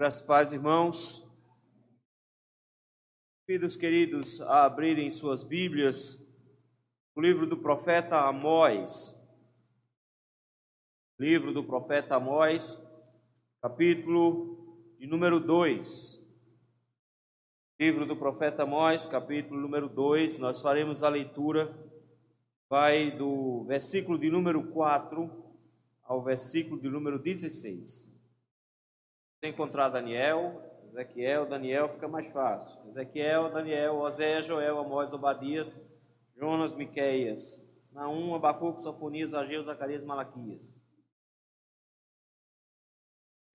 Graças paz, irmãos. Filhos queridos, a abrirem suas Bíblias, o livro do profeta Amós. Livro do profeta Amós, capítulo de número 2. Livro do profeta Amós, capítulo número 2. Nós faremos a leitura, vai do versículo de número 4 ao versículo de número 16 encontrar Daniel, Ezequiel, Daniel fica mais fácil. Ezequiel, Daniel, Oséias, Joel, Amós, Obadias, Jonas, Miqueias, Naum, Abacuco, Sofonias, Ageu, Zacarias, Malaquias.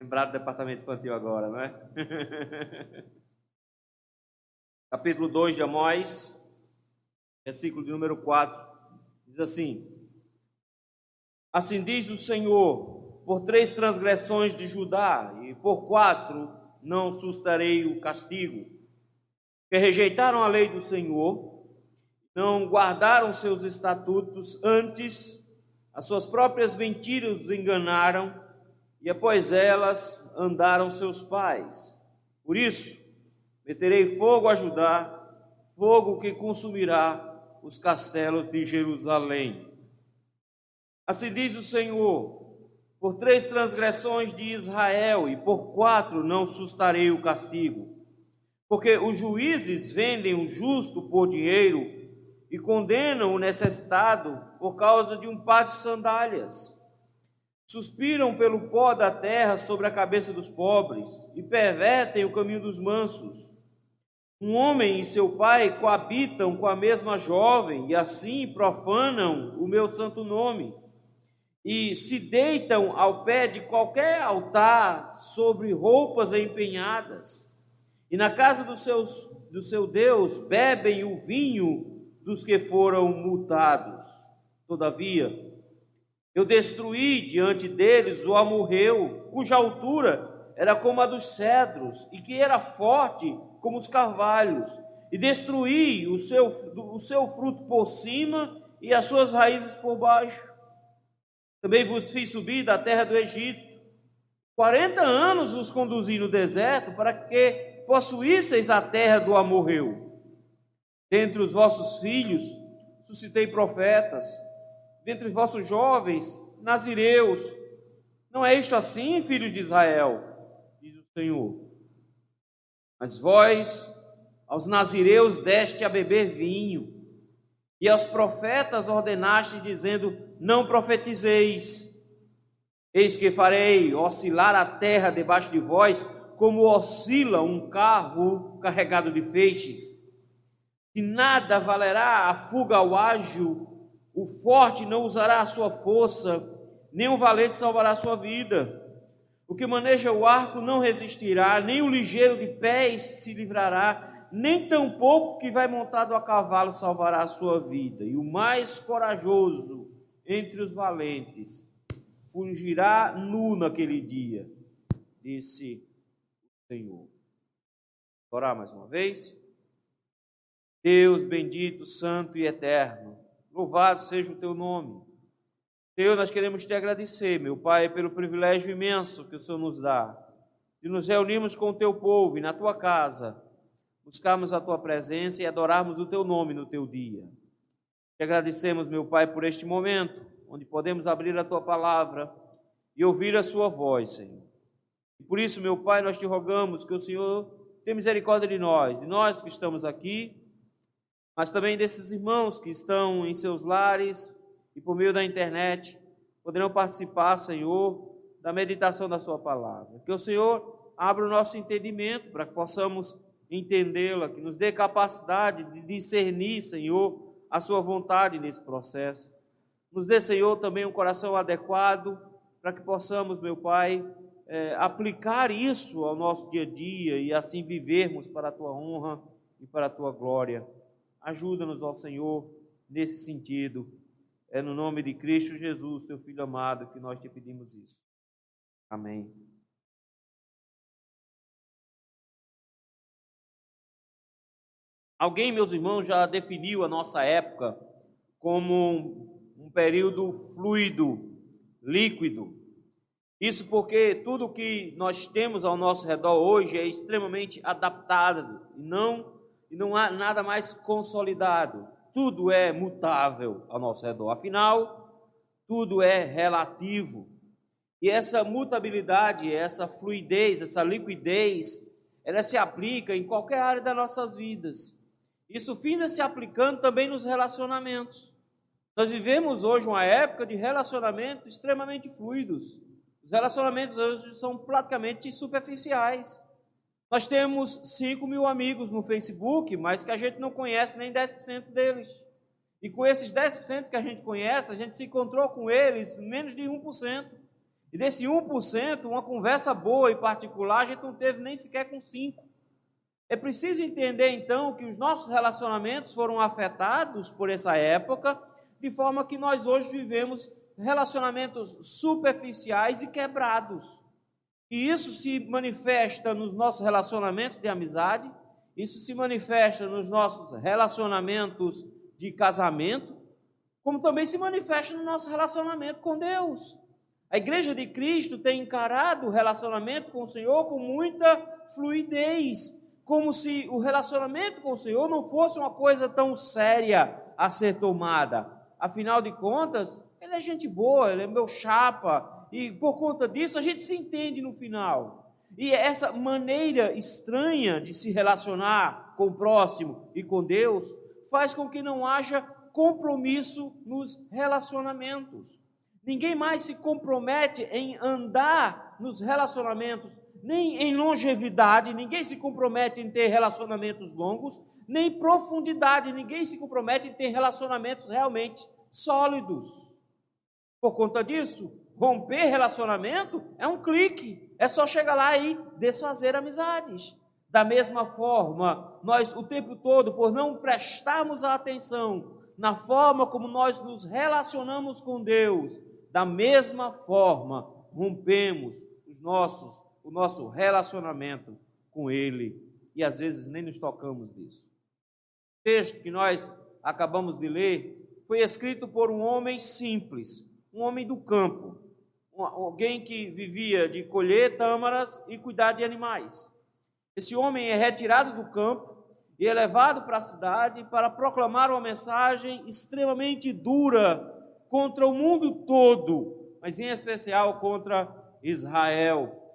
Lembrado do departamento infantil agora, não é? Capítulo 2 de Amós, versículo de número 4, diz assim: Assim diz o Senhor, por três transgressões de Judá, e por quatro não sustarei o castigo, que rejeitaram a lei do Senhor, não guardaram seus estatutos, antes as suas próprias mentiras os enganaram, e após elas andaram seus pais. Por isso, meterei fogo a Judá, fogo que consumirá os castelos de Jerusalém. Assim diz o Senhor: por três transgressões de Israel e por quatro não sustarei o castigo. Porque os juízes vendem o justo por dinheiro e condenam o necessitado por causa de um par de sandálias. Suspiram pelo pó da terra sobre a cabeça dos pobres e pervertem o caminho dos mansos. Um homem e seu pai coabitam com a mesma jovem e assim profanam o meu santo nome e se deitam ao pé de qualquer altar sobre roupas empenhadas, e na casa do, seus, do seu Deus bebem o vinho dos que foram multados. Todavia, eu destruí diante deles o amorreu, cuja altura era como a dos cedros, e que era forte como os carvalhos, e destruí o seu, o seu fruto por cima e as suas raízes por baixo também vos fiz subir da terra do Egito. Quarenta anos vos conduzi no deserto para que possuísseis a terra do amorreu. Dentre os vossos filhos suscitei profetas, dentre os vossos jovens, nazireus. Não é isto assim, filhos de Israel? Diz o Senhor. Mas vós, aos nazireus, deste a beber vinho, e aos profetas ordenaste, dizendo: Não profetizeis. Eis que farei oscilar a terra debaixo de vós, como oscila um carro carregado de feixes. De nada valerá a fuga ao ágil, o forte não usará a sua força, nem o valente salvará a sua vida. O que maneja o arco não resistirá, nem o ligeiro de pés se livrará nem tampouco que vai montado a cavalo salvará a sua vida. E o mais corajoso entre os valentes fugirá nu naquele dia, disse o Senhor. Orar mais uma vez. Deus bendito, santo e eterno, louvado seja o teu nome. Senhor, nós queremos te agradecer, meu Pai, pelo privilégio imenso que o Senhor nos dá de nos reunirmos com o teu povo e na tua casa buscarmos a tua presença e adorarmos o teu nome no teu dia. Te agradecemos, meu Pai, por este momento, onde podemos abrir a tua palavra e ouvir a sua voz, Senhor. E por isso, meu Pai, nós te rogamos que o Senhor tenha misericórdia de nós, de nós que estamos aqui, mas também desses irmãos que estão em seus lares e por meio da internet poderão participar, Senhor, da meditação da Sua palavra. Que o Senhor abra o nosso entendimento para que possamos entendê-la, que nos dê capacidade de discernir, Senhor, a Sua vontade nesse processo. Nos dê, Senhor, também um coração adequado para que possamos, meu Pai, é, aplicar isso ao nosso dia a dia e assim vivermos para a Tua honra e para a Tua glória. Ajuda-nos, ó Senhor, nesse sentido. É no nome de Cristo Jesus, Teu Filho amado, que nós te pedimos isso. Amém. Alguém, meus irmãos, já definiu a nossa época como um, período fluido, líquido. Isso porque tudo que nós temos ao nosso redor hoje é extremamente adaptado e não, não há nada mais consolidado. Tudo é mutável ao nosso redor. Afinal, tudo é relativo. E essa mutabilidade, essa fluidez, essa liquidez, ela se aplica em qualquer área das nossas vidas. Isso finda se aplicando também nos relacionamentos. Nós vivemos hoje uma época de relacionamentos extremamente fluidos. Os relacionamentos hoje são praticamente superficiais. Nós temos 5 mil amigos no Facebook, mas que a gente não conhece nem 10% deles. E com esses 10% que a gente conhece, a gente se encontrou com eles menos de 1%. E desse 1%, uma conversa boa e particular, a gente não teve nem sequer com 5%. É preciso entender então que os nossos relacionamentos foram afetados por essa época, de forma que nós hoje vivemos relacionamentos superficiais e quebrados. E isso se manifesta nos nossos relacionamentos de amizade, isso se manifesta nos nossos relacionamentos de casamento, como também se manifesta no nosso relacionamento com Deus. A igreja de Cristo tem encarado o relacionamento com o Senhor com muita fluidez, como se o relacionamento com o Senhor não fosse uma coisa tão séria a ser tomada. Afinal de contas, ele é gente boa, ele é meu chapa, e por conta disso a gente se entende no final. E essa maneira estranha de se relacionar com o próximo e com Deus faz com que não haja compromisso nos relacionamentos. Ninguém mais se compromete em andar nos relacionamentos, nem em longevidade, ninguém se compromete em ter relacionamentos longos, nem profundidade, ninguém se compromete em ter relacionamentos realmente sólidos. Por conta disso, romper relacionamento é um clique, é só chegar lá e desfazer amizades. Da mesma forma, nós o tempo todo, por não prestarmos atenção na forma como nós nos relacionamos com Deus, da mesma forma rompemos os nossos, o nosso relacionamento com Ele e às vezes nem nos tocamos disso. O texto que nós acabamos de ler foi escrito por um homem simples, um homem do campo, alguém que vivia de colher tâmaras e cuidar de animais. Esse homem é retirado do campo e é levado para a cidade para proclamar uma mensagem extremamente dura contra o mundo todo, mas em especial contra Israel.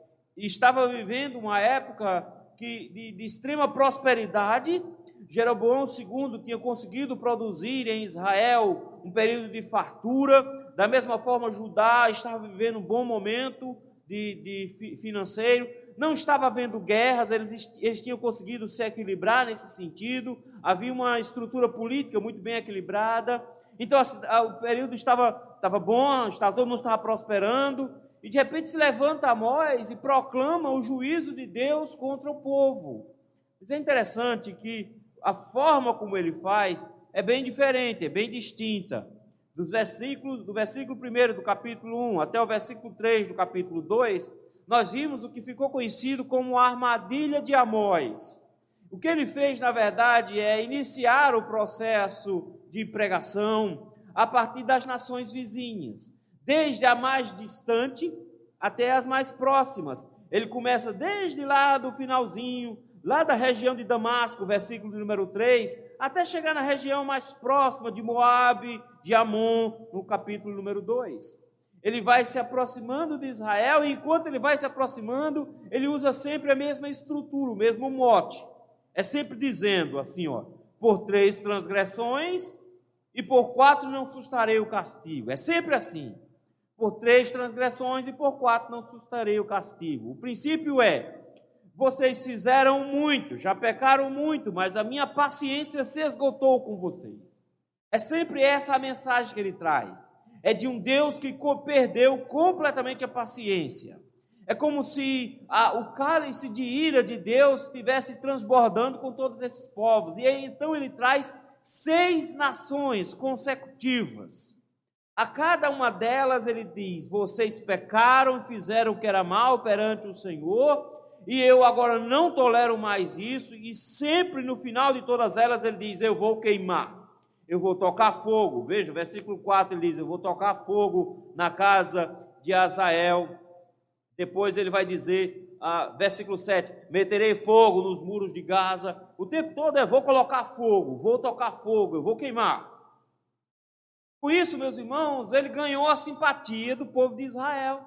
E estava vivendo uma época que, de, de extrema prosperidade. Jeroboão II tinha conseguido produzir em Israel um período de fartura, da mesma forma, Judá estava vivendo um bom momento de, de financeiro, não estava havendo guerras, eles, eles tinham conseguido se equilibrar nesse sentido, havia uma estrutura política muito bem equilibrada, então o período estava, estava bom, estava, todo mundo estava prosperando, e de repente se levanta Amós e proclama o juízo de Deus contra o povo. Isso é interessante que a forma como ele faz é bem diferente, é bem distinta dos versículos, do versículo 1 do capítulo 1 até o versículo 3 do capítulo 2, nós vimos o que ficou conhecido como a armadilha de Amós. O que ele fez, na verdade, é iniciar o processo de pregação a partir das nações vizinhas, desde a mais distante até as mais próximas. Ele começa desde lá do finalzinho, lá da região de Damasco, versículo número 3, até chegar na região mais próxima de Moabe, de Amon, no capítulo número 2. Ele vai se aproximando de Israel, e enquanto ele vai se aproximando, ele usa sempre a mesma estrutura, o mesmo mote. É sempre dizendo assim, ó, por três transgressões e por quatro não sustarei o castigo. É sempre assim. Por três transgressões e por quatro não sustarei o castigo. O princípio é: vocês fizeram muito, já pecaram muito, mas a minha paciência se esgotou com vocês. É sempre essa a mensagem que ele traz. É de um Deus que perdeu completamente a paciência. É como se a, o cálice de ira de Deus estivesse transbordando com todos esses povos. E aí, então ele traz seis nações consecutivas. A cada uma delas ele diz: Vocês pecaram fizeram o que era mal perante o Senhor, e eu agora não tolero mais isso. E sempre no final de todas elas ele diz: Eu vou queimar eu vou tocar fogo. Veja, versículo 4 ele diz: Eu vou tocar fogo na casa de Azael. Depois ele vai dizer, ah, versículo 7, meterei fogo nos muros de Gaza. O tempo todo é vou colocar fogo, vou tocar fogo, eu vou queimar. Com isso, meus irmãos, ele ganhou a simpatia do povo de Israel.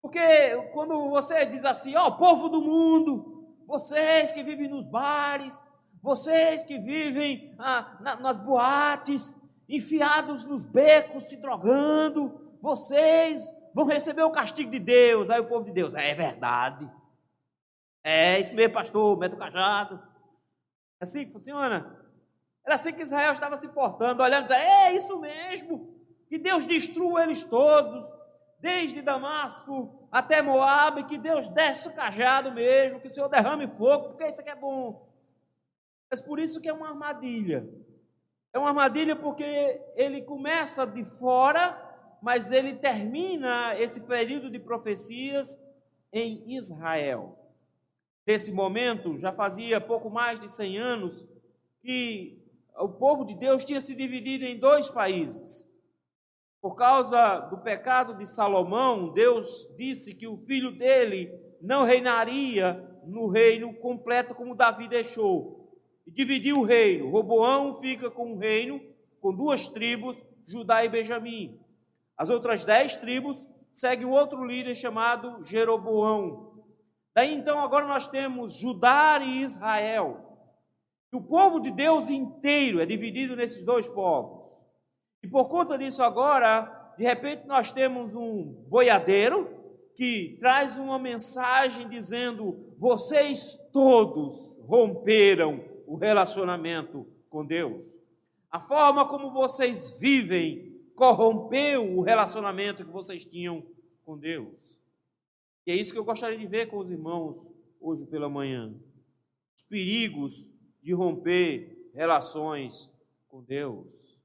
Porque quando você diz assim, ó, oh, povo do mundo, vocês que vivem nos bares, vocês que vivem ah, na, nas boates, enfiados nos becos, se drogando, vocês vão receber o castigo de Deus. Aí o povo de Deus, é verdade. É isso mesmo, pastor, mete o cajado. É assim que funciona? Era assim que Israel estava se portando, olhando e dizendo: É isso mesmo, que Deus destrua eles todos, desde Damasco até Moab, que Deus desce o cajado mesmo, que o Senhor derrame fogo, porque isso aqui é bom. Mas por isso que é uma armadilha. É uma armadilha porque ele começa de fora, mas ele termina esse período de profecias em Israel. Nesse momento, já fazia pouco mais de 100 anos que o povo de Deus tinha se dividido em dois países. Por causa do pecado de Salomão, Deus disse que o filho dele não reinaria no reino completo como Davi deixou. E dividiu o reino. Roboão fica com o reino, com duas tribos, Judá e Benjamim. As outras dez tribos seguem outro líder chamado Jeroboão. Daí então agora nós temos Judá e Israel. O povo de Deus inteiro é dividido nesses dois povos. E por conta disso, agora, de repente, nós temos um boiadeiro que traz uma mensagem dizendo: vocês todos romperam o relacionamento com Deus. A forma como vocês vivem corrompeu o relacionamento que vocês tinham com Deus. E é isso que eu gostaria de ver com os irmãos hoje pela manhã. Os perigos de romper relações com Deus.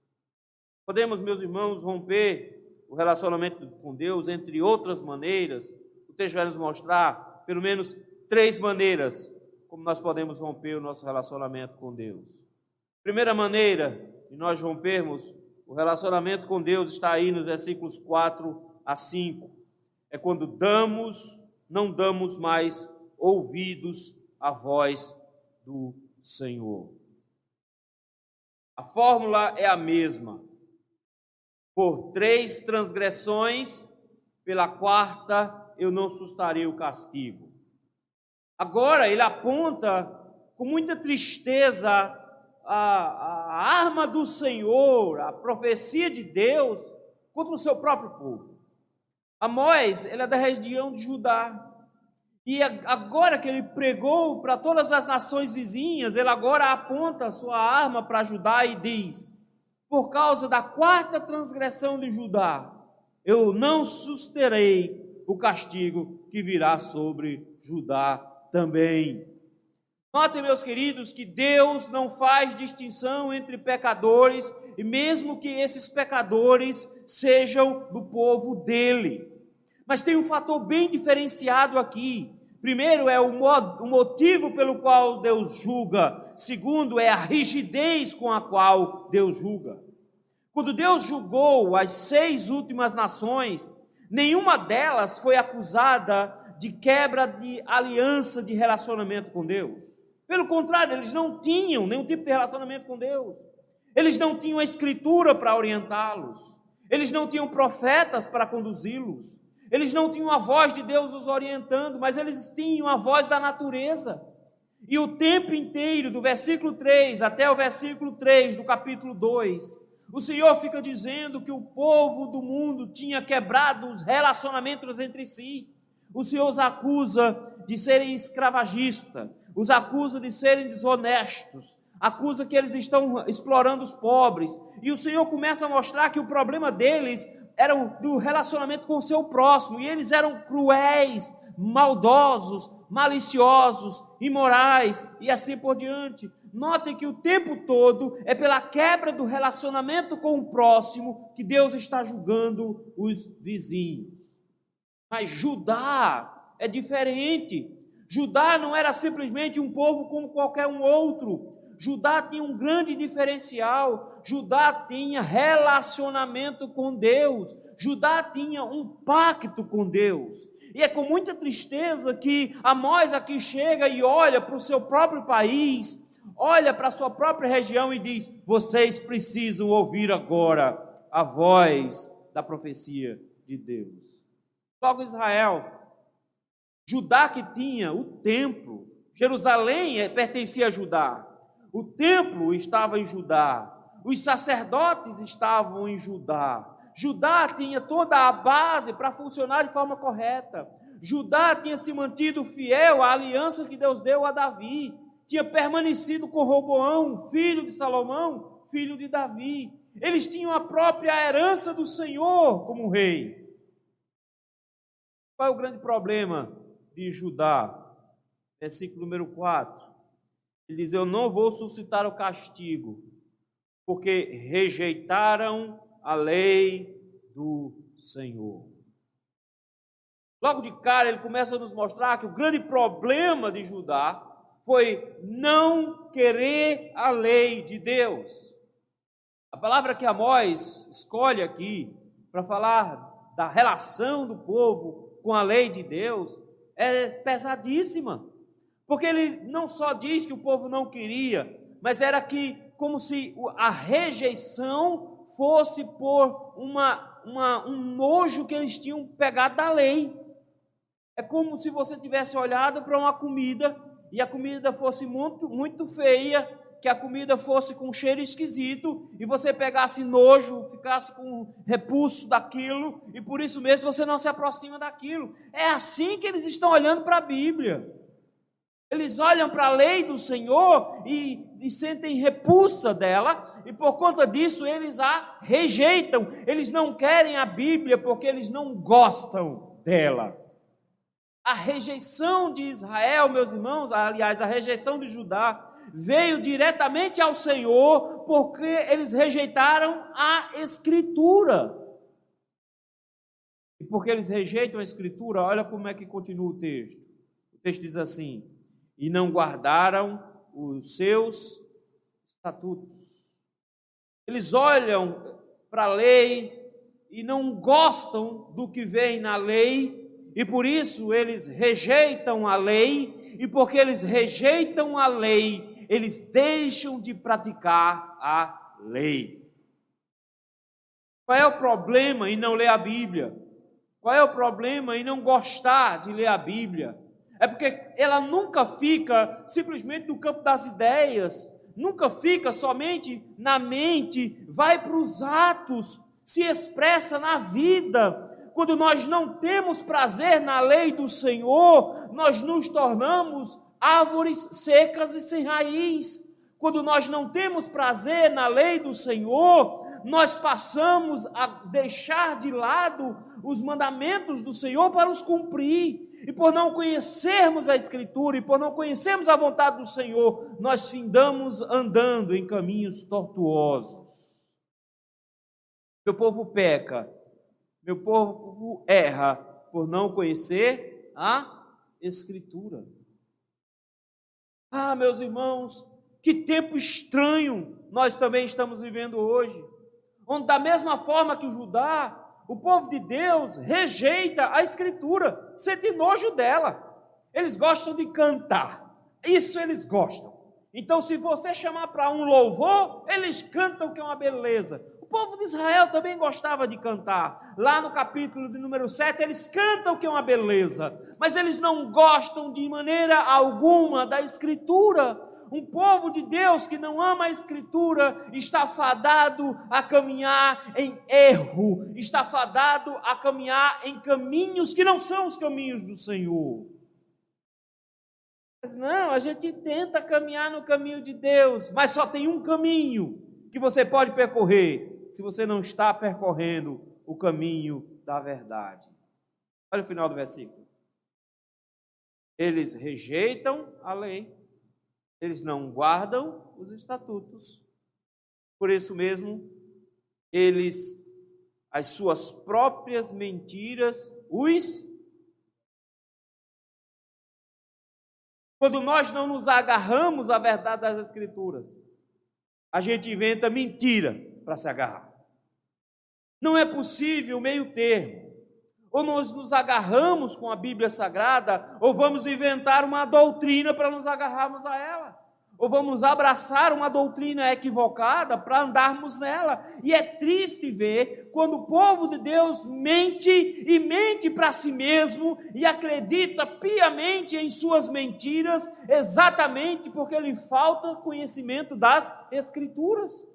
Podemos, meus irmãos, romper o relacionamento com Deus entre outras maneiras. O texto vai nos mostrar pelo menos três maneiras como nós podemos romper o nosso relacionamento com Deus. Primeira maneira de nós rompermos o relacionamento com Deus está aí nos versículos 4 a 5. É quando damos, não damos mais ouvidos à voz do Senhor. A fórmula é a mesma. Por três transgressões, pela quarta eu não sustarei o castigo. Agora ele aponta com muita tristeza a, a arma do Senhor, a profecia de Deus contra o seu próprio povo. Amós, ele é da região de Judá. E agora que ele pregou para todas as nações vizinhas, ele agora aponta sua arma para Judá e diz: Por causa da quarta transgressão de Judá, eu não susterei o castigo que virá sobre Judá também. Notem, meus queridos, que Deus não faz distinção entre pecadores, e mesmo que esses pecadores sejam do povo dele. Mas tem um fator bem diferenciado aqui. Primeiro é o, o motivo pelo qual Deus julga. Segundo é a rigidez com a qual Deus julga. Quando Deus julgou as seis últimas nações, nenhuma delas foi acusada de quebra de aliança de relacionamento com Deus. Pelo contrário, eles não tinham nenhum tipo de relacionamento com Deus. Eles não tinham a escritura para orientá-los. Eles não tinham profetas para conduzi-los. Eles não tinham a voz de Deus os orientando, mas eles tinham a voz da natureza. E o tempo inteiro, do versículo 3 até o versículo 3 do capítulo 2, o Senhor fica dizendo que o povo do mundo tinha quebrado os relacionamentos entre si. O Senhor os acusa de serem escravagistas, os acusa de serem desonestos, acusa que eles estão explorando os pobres. E o Senhor começa a mostrar que o problema deles eram do relacionamento com o seu próximo, e eles eram cruéis, maldosos, maliciosos, imorais e assim por diante. Notem que o tempo todo é pela quebra do relacionamento com o próximo que Deus está julgando os vizinhos. Mas Judá é diferente. Judá não era simplesmente um povo como qualquer um outro. Judá tinha um grande diferencial. Judá tinha relacionamento com Deus. Judá tinha um pacto com Deus. E é com muita tristeza que Amós aqui chega e olha para o seu próprio país, olha para a sua própria região e diz: Vocês precisam ouvir agora a voz da profecia de Deus. Logo, Israel, Judá que tinha o templo, Jerusalém é, pertencia a Judá, o templo estava em Judá, os sacerdotes estavam em Judá, Judá tinha toda a base para funcionar de forma correta. Judá tinha se mantido fiel à aliança que Deus deu a Davi, tinha permanecido com Roboão, filho de Salomão, filho de Davi. Eles tinham a própria herança do Senhor como rei. Qual é o grande problema de Judá? Versículo número 4. Ele diz: Eu não vou suscitar o castigo, porque rejeitaram a lei do Senhor. Logo de cara, ele começa a nos mostrar que o grande problema de Judá foi não querer a lei de Deus. A palavra que Amós escolhe aqui para falar da relação do povo com a lei de Deus é pesadíssima. Porque ele não só diz que o povo não queria, mas era que como se a rejeição fosse por uma, uma, um nojo que eles tinham pegado da lei. É como se você tivesse olhado para uma comida e a comida fosse muito, muito feia, que a comida fosse com cheiro esquisito e você pegasse nojo, ficasse com repulso daquilo e por isso mesmo você não se aproxima daquilo. É assim que eles estão olhando para a Bíblia. Eles olham para a lei do Senhor e, e, sentem repulsa dela, e por conta disso eles a rejeitam. Eles não querem a Bíblia porque eles não gostam dela. A rejeição de Israel, meus irmãos, aliás, a rejeição de Judá, veio diretamente ao Senhor porque eles rejeitaram a Escritura. E porque eles rejeitam a Escritura, olha como é que continua o texto. O texto diz assim: e não guardaram os seus estatutos. Eles olham para a lei e não gostam do que vem na lei, e por isso eles rejeitam a lei, e porque eles rejeitam a lei, eles deixam de praticar a lei. Qual é o problema em não ler a Bíblia? Qual é o problema em não gostar de ler a Bíblia? É porque ela nunca fica simplesmente no campo das ideias, nunca fica somente na mente, vai para os atos, se expressa na vida. Quando nós não temos prazer na lei do Senhor, nós nos tornamos árvores secas e sem raiz. Quando nós não temos prazer na lei do Senhor, nós passamos a deixar de lado os mandamentos do Senhor para os cumprir. E por não conhecermos a Escritura e por não conhecermos a vontade do Senhor, nós findamos andando em caminhos tortuosos. Meu povo peca, meu povo erra por não conhecer a Escritura. Ah, meus irmãos, que tempo estranho nós também estamos vivendo hoje, onde, da mesma forma que o Judá o povo de Deus rejeita a Escritura, sente nojo dela. Eles gostam de cantar, isso eles gostam. Então, se você chamar para um louvor, eles cantam que é uma beleza. O povo de Israel também gostava de cantar. Lá no capítulo de número 7, eles cantam que é uma beleza, mas eles não gostam de maneira alguma da Escritura. Um povo de Deus que não ama a Escritura está fadado a caminhar em erro, está fadado a caminhar em caminhos que não são os caminhos do Senhor. Mas não, a gente tenta caminhar no caminho de Deus, mas só tem um caminho que você pode percorrer se você não está percorrendo o caminho da verdade. Olha o final do versículo. Eles rejeitam a lei eles não guardam os estatutos. Por isso mesmo, eles, as suas próprias mentiras, os. Quando nós não nos agarramos à verdade das Escrituras, a gente inventa mentira para se agarrar. Não é possível meio termo. Ou nós nos agarramos com a Bíblia Sagrada, ou vamos inventar uma doutrina para nos agarrarmos a ela ou vamos abraçar uma doutrina equivocada para andarmos nela. E é triste ver quando o povo de Deus mente e mente para si mesmo e acredita piamente em suas mentiras, exatamente porque lhe falta conhecimento das Escrituras.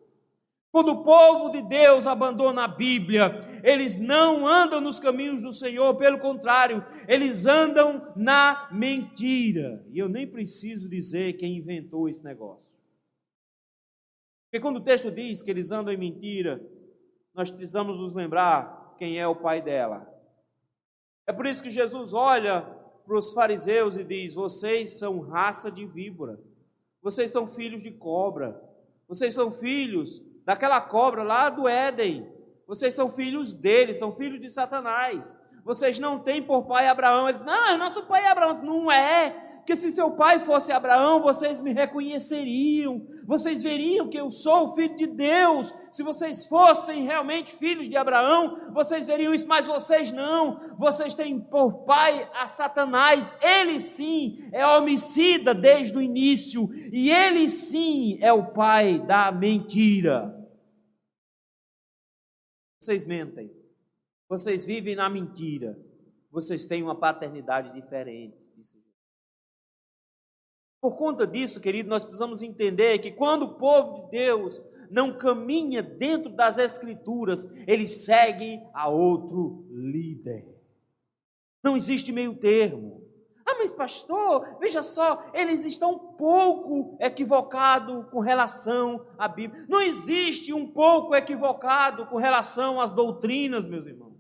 Quando o povo de Deus abandona a Bíblia, eles não andam nos caminhos do Senhor, pelo contrário, eles andam na mentira. E eu nem preciso dizer quem inventou esse negócio. Porque quando o texto diz que eles andam em mentira, nós precisamos nos lembrar quem é o pai dela. É por isso que Jesus olha para os fariseus e diz: Vocês são raça de víbora, vocês são filhos de cobra, vocês são filhos daquela cobra lá do Éden. Vocês são filhos dele, são filhos de Satanás. Vocês não têm por pai Abraão. Ele diz: Não, nosso pai é Abraão. Não é. Que se seu pai fosse Abraão, vocês me reconheceriam. Vocês veriam que eu sou o filho de Deus. Se vocês fossem realmente filhos de Abraão, vocês veriam isso, mas vocês não. Vocês têm por pai a Satanás. Ele sim é homicida desde o início. E ele sim é o pai da mentira. Vocês mentem. Vocês vivem na mentira. Vocês têm uma paternidade diferente. Por conta disso, querido, nós precisamos entender que quando o povo de Deus não caminha dentro das Escrituras, ele segue a outro líder. Não existe meio termo. Ah, mas pastor, veja só, eles estão um pouco equivocados com relação à Bíblia. Não existe um pouco equivocado com relação às doutrinas, meus irmãos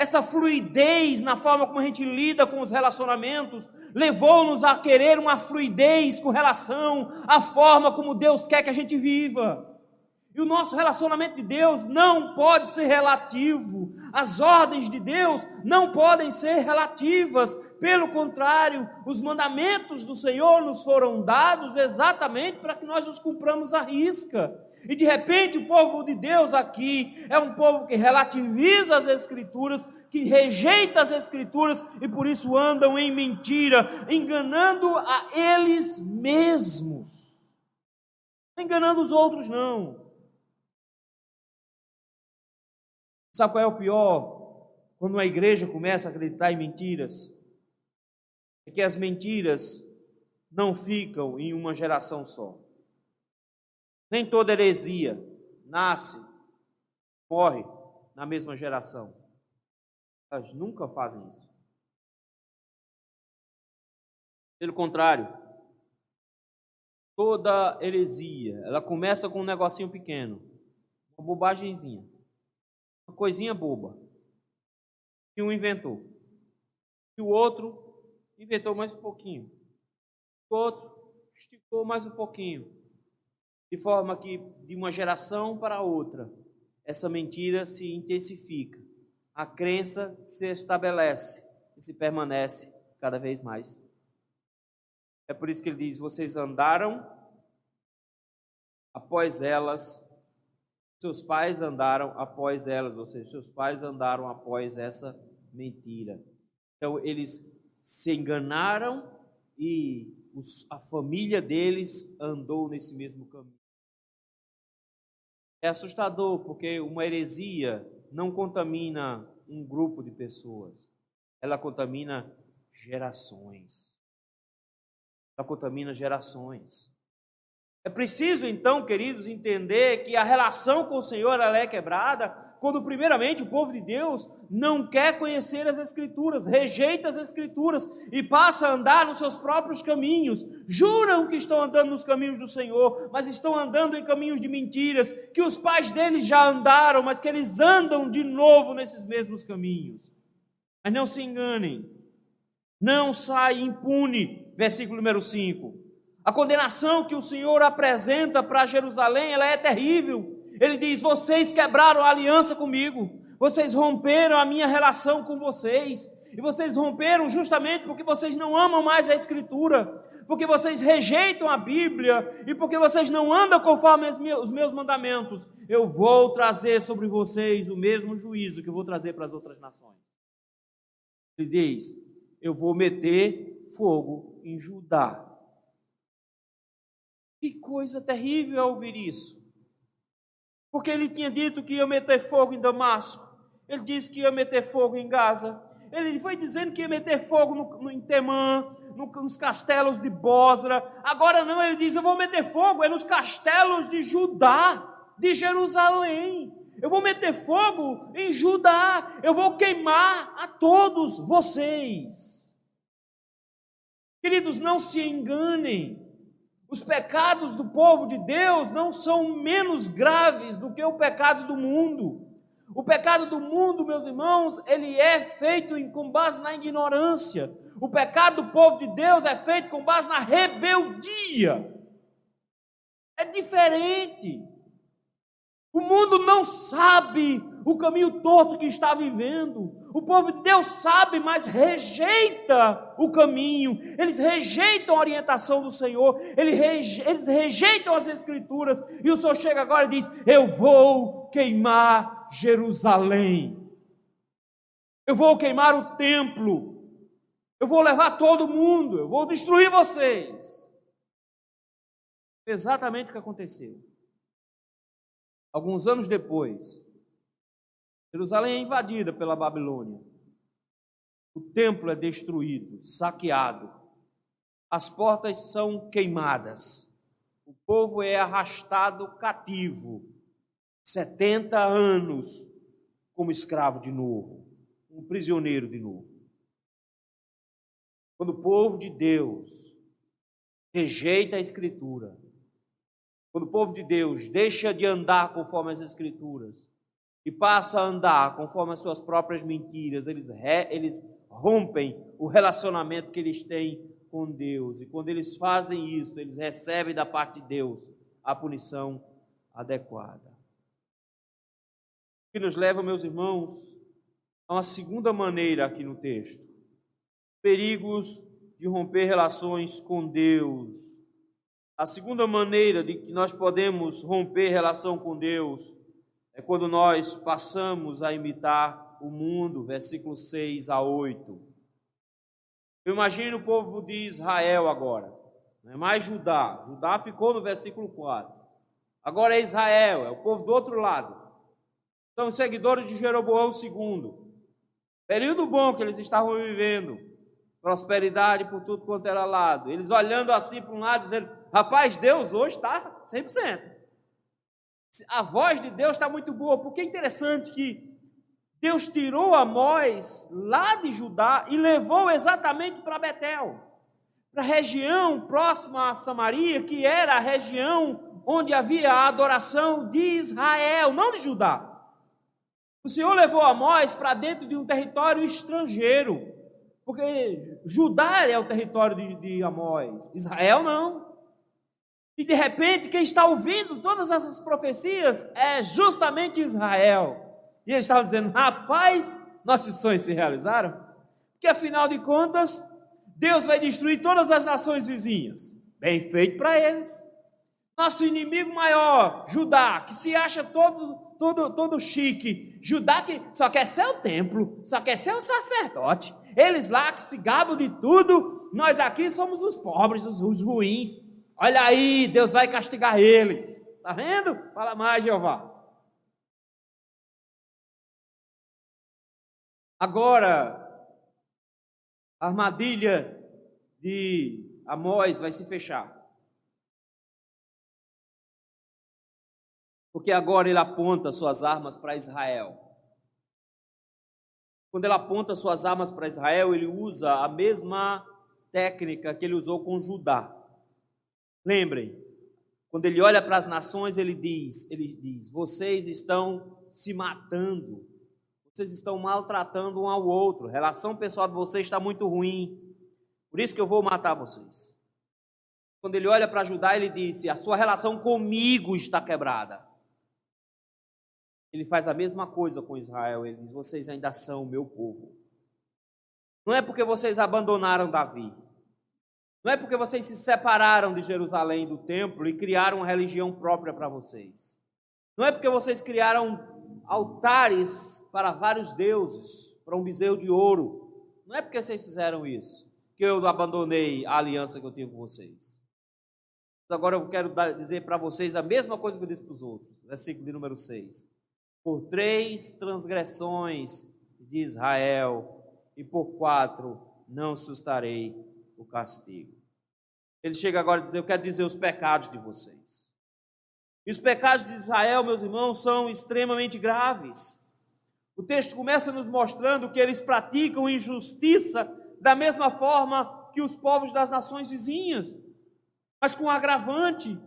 essa fluidez na forma como a gente lida com os relacionamentos, levou-nos a querer uma fluidez com relação à forma como Deus quer que a gente viva. E o nosso relacionamento de Deus não pode ser relativo, as ordens de Deus não podem ser relativas, pelo contrário, os mandamentos do Senhor nos foram dados exatamente para que nós os cumpramos à risca. E de repente o povo de Deus aqui é um povo que relativiza as Escrituras, que rejeita as Escrituras e por isso andam em mentira, enganando a eles mesmos. Enganando os outros, não. Sabe qual é o pior? Quando a igreja começa a acreditar em mentiras, é que as mentiras não ficam em uma geração só. Nem toda heresia nasce, morre na mesma geração. Elas nunca fazem isso. Pelo contrário, toda heresia, ela começa com um negocinho pequeno, uma bobagemzinha, uma coisinha boba, que um inventou, e o outro inventou mais um pouquinho, o outro esticou mais um pouquinho, de forma que de uma geração para outra essa mentira se intensifica, a crença se estabelece e se permanece cada vez mais. É por isso que ele diz: vocês andaram após elas, seus pais andaram após elas, ou seja, seus pais andaram após essa mentira. Então eles se enganaram e os, a família deles andou nesse mesmo caminho. É assustador porque uma heresia não contamina um grupo de pessoas, ela contamina gerações. Ela contamina gerações. É preciso então, queridos, entender que a relação com o Senhor é quebrada quando, primeiramente, o povo de Deus não quer conhecer as Escrituras, rejeita as Escrituras e passa a andar nos seus próprios caminhos. Juram que estão andando nos caminhos do Senhor, mas estão andando em caminhos de mentiras, que os pais deles já andaram, mas que eles andam de novo nesses mesmos caminhos. Mas não se enganem, não sai impune. Versículo número 5. A condenação que o Senhor apresenta para Jerusalém, ela é terrível ele diz: Vocês quebraram a aliança comigo, vocês romperam a minha relação com vocês. E vocês romperam justamente porque vocês não amam mais a Escritura, porque vocês rejeitam a Bíblia e porque vocês não andam conforme os meus mandamentos. Eu vou trazer sobre vocês o mesmo juízo que eu vou trazer para as outras nações. Ele diz: Eu vou meter fogo em Judá. Que coisa terrível é ouvir isso. Porque ele tinha dito que ia meter fogo em Damasco. Ele disse que ia meter fogo em Gaza. Ele foi dizendo que ia meter fogo no, no, em Temã, no, nos castelos de Bosra. Agora não, ele diz: Eu vou meter fogo é nos castelos de Judá, de Jerusalém. Eu vou meter fogo em Judá. Eu vou queimar a todos vocês. Queridos, não se enganem. Os pecados do povo de Deus não são menos graves do que o pecado do mundo. O pecado do mundo, meus irmãos, ele é feito com base na ignorância. O pecado do povo de Deus é feito com base na rebeldia. É diferente. O mundo não sabe o caminho torto que está vivendo. O povo de Deus sabe, mas rejeita o caminho. Eles rejeitam a orientação do Senhor. Eles rejeitam as Escrituras. E o Senhor chega agora e diz: Eu vou queimar Jerusalém. Eu vou queimar o templo. Eu vou levar todo mundo. Eu vou destruir vocês. Exatamente o que aconteceu. Alguns anos depois, Jerusalém é invadida pela Babilônia. O templo é destruído, saqueado. As portas são queimadas. O povo é arrastado cativo. 70 anos como escravo de novo, um prisioneiro de novo. Quando o povo de Deus rejeita a Escritura, quando o povo de Deus deixa de andar conforme as Escrituras e passa a andar conforme as suas próprias mentiras, eles, re, eles rompem o relacionamento que eles têm com Deus. E quando eles fazem isso, eles recebem da parte de Deus a punição adequada. O que nos leva, meus irmãos, a uma segunda maneira aqui no texto: perigos de romper relações com Deus a segunda maneira de que nós podemos romper relação com Deus é quando nós passamos a imitar o mundo, versículo 6 a 8. Eu imagino o povo de Israel agora, não é mais Judá. Judá ficou no versículo 4. Agora é Israel, é o povo do outro lado. São os seguidores de Jeroboão II. Período bom que eles estavam vivendo, prosperidade por tudo quanto era lado. Eles olhando assim para um lado, dizendo: Rapaz, Deus hoje está 100%. A voz de Deus está muito boa, porque é interessante que Deus tirou Amós lá de Judá e levou exatamente para Betel, para a região próxima a Samaria, que era a região onde havia a adoração de Israel, não de Judá. O Senhor levou Amós para dentro de um território estrangeiro, porque Judá é o território de, de Amós, Israel não. E de repente, quem está ouvindo todas essas profecias é justamente Israel. E eles estavam dizendo: rapaz, nossos sonhos se realizaram. Porque afinal de contas, Deus vai destruir todas as nações vizinhas. Bem feito para eles. Nosso inimigo maior, Judá, que se acha todo, todo, todo chique. Judá que só quer ser o templo, só quer ser o sacerdote. Eles lá que se gabam de tudo, nós aqui somos os pobres, os, os ruins. Olha aí, Deus vai castigar eles. Está vendo? Fala mais, Jeová. Agora, a armadilha de Amós vai se fechar. Porque agora ele aponta suas armas para Israel. Quando ele aponta suas armas para Israel, ele usa a mesma técnica que ele usou com Judá. Lembrem, quando ele olha para as nações, ele diz, ele diz: "Vocês estão se matando. Vocês estão maltratando um ao outro. A relação pessoal de vocês está muito ruim. Por isso que eu vou matar vocês." Quando ele olha para Judá, ele disse: "A sua relação comigo está quebrada." Ele faz a mesma coisa com Israel. Ele diz: "Vocês ainda são o meu povo." Não é porque vocês abandonaram Davi. Não é porque vocês se separaram de Jerusalém do templo e criaram uma religião própria para vocês. Não é porque vocês criaram altares para vários deuses, para um bezerro de ouro. Não é porque vocês fizeram isso que eu abandonei a aliança que eu tinha com vocês. Agora eu quero dizer para vocês a mesma coisa que eu disse para os outros. Versículo de número 6. Por três transgressões de Israel e por quatro não sustarei o castigo. Ele chega agora a dizer: Eu quero dizer os pecados de vocês. E os pecados de Israel, meus irmãos, são extremamente graves. O texto começa nos mostrando que eles praticam injustiça da mesma forma que os povos das nações vizinhas mas com um agravante.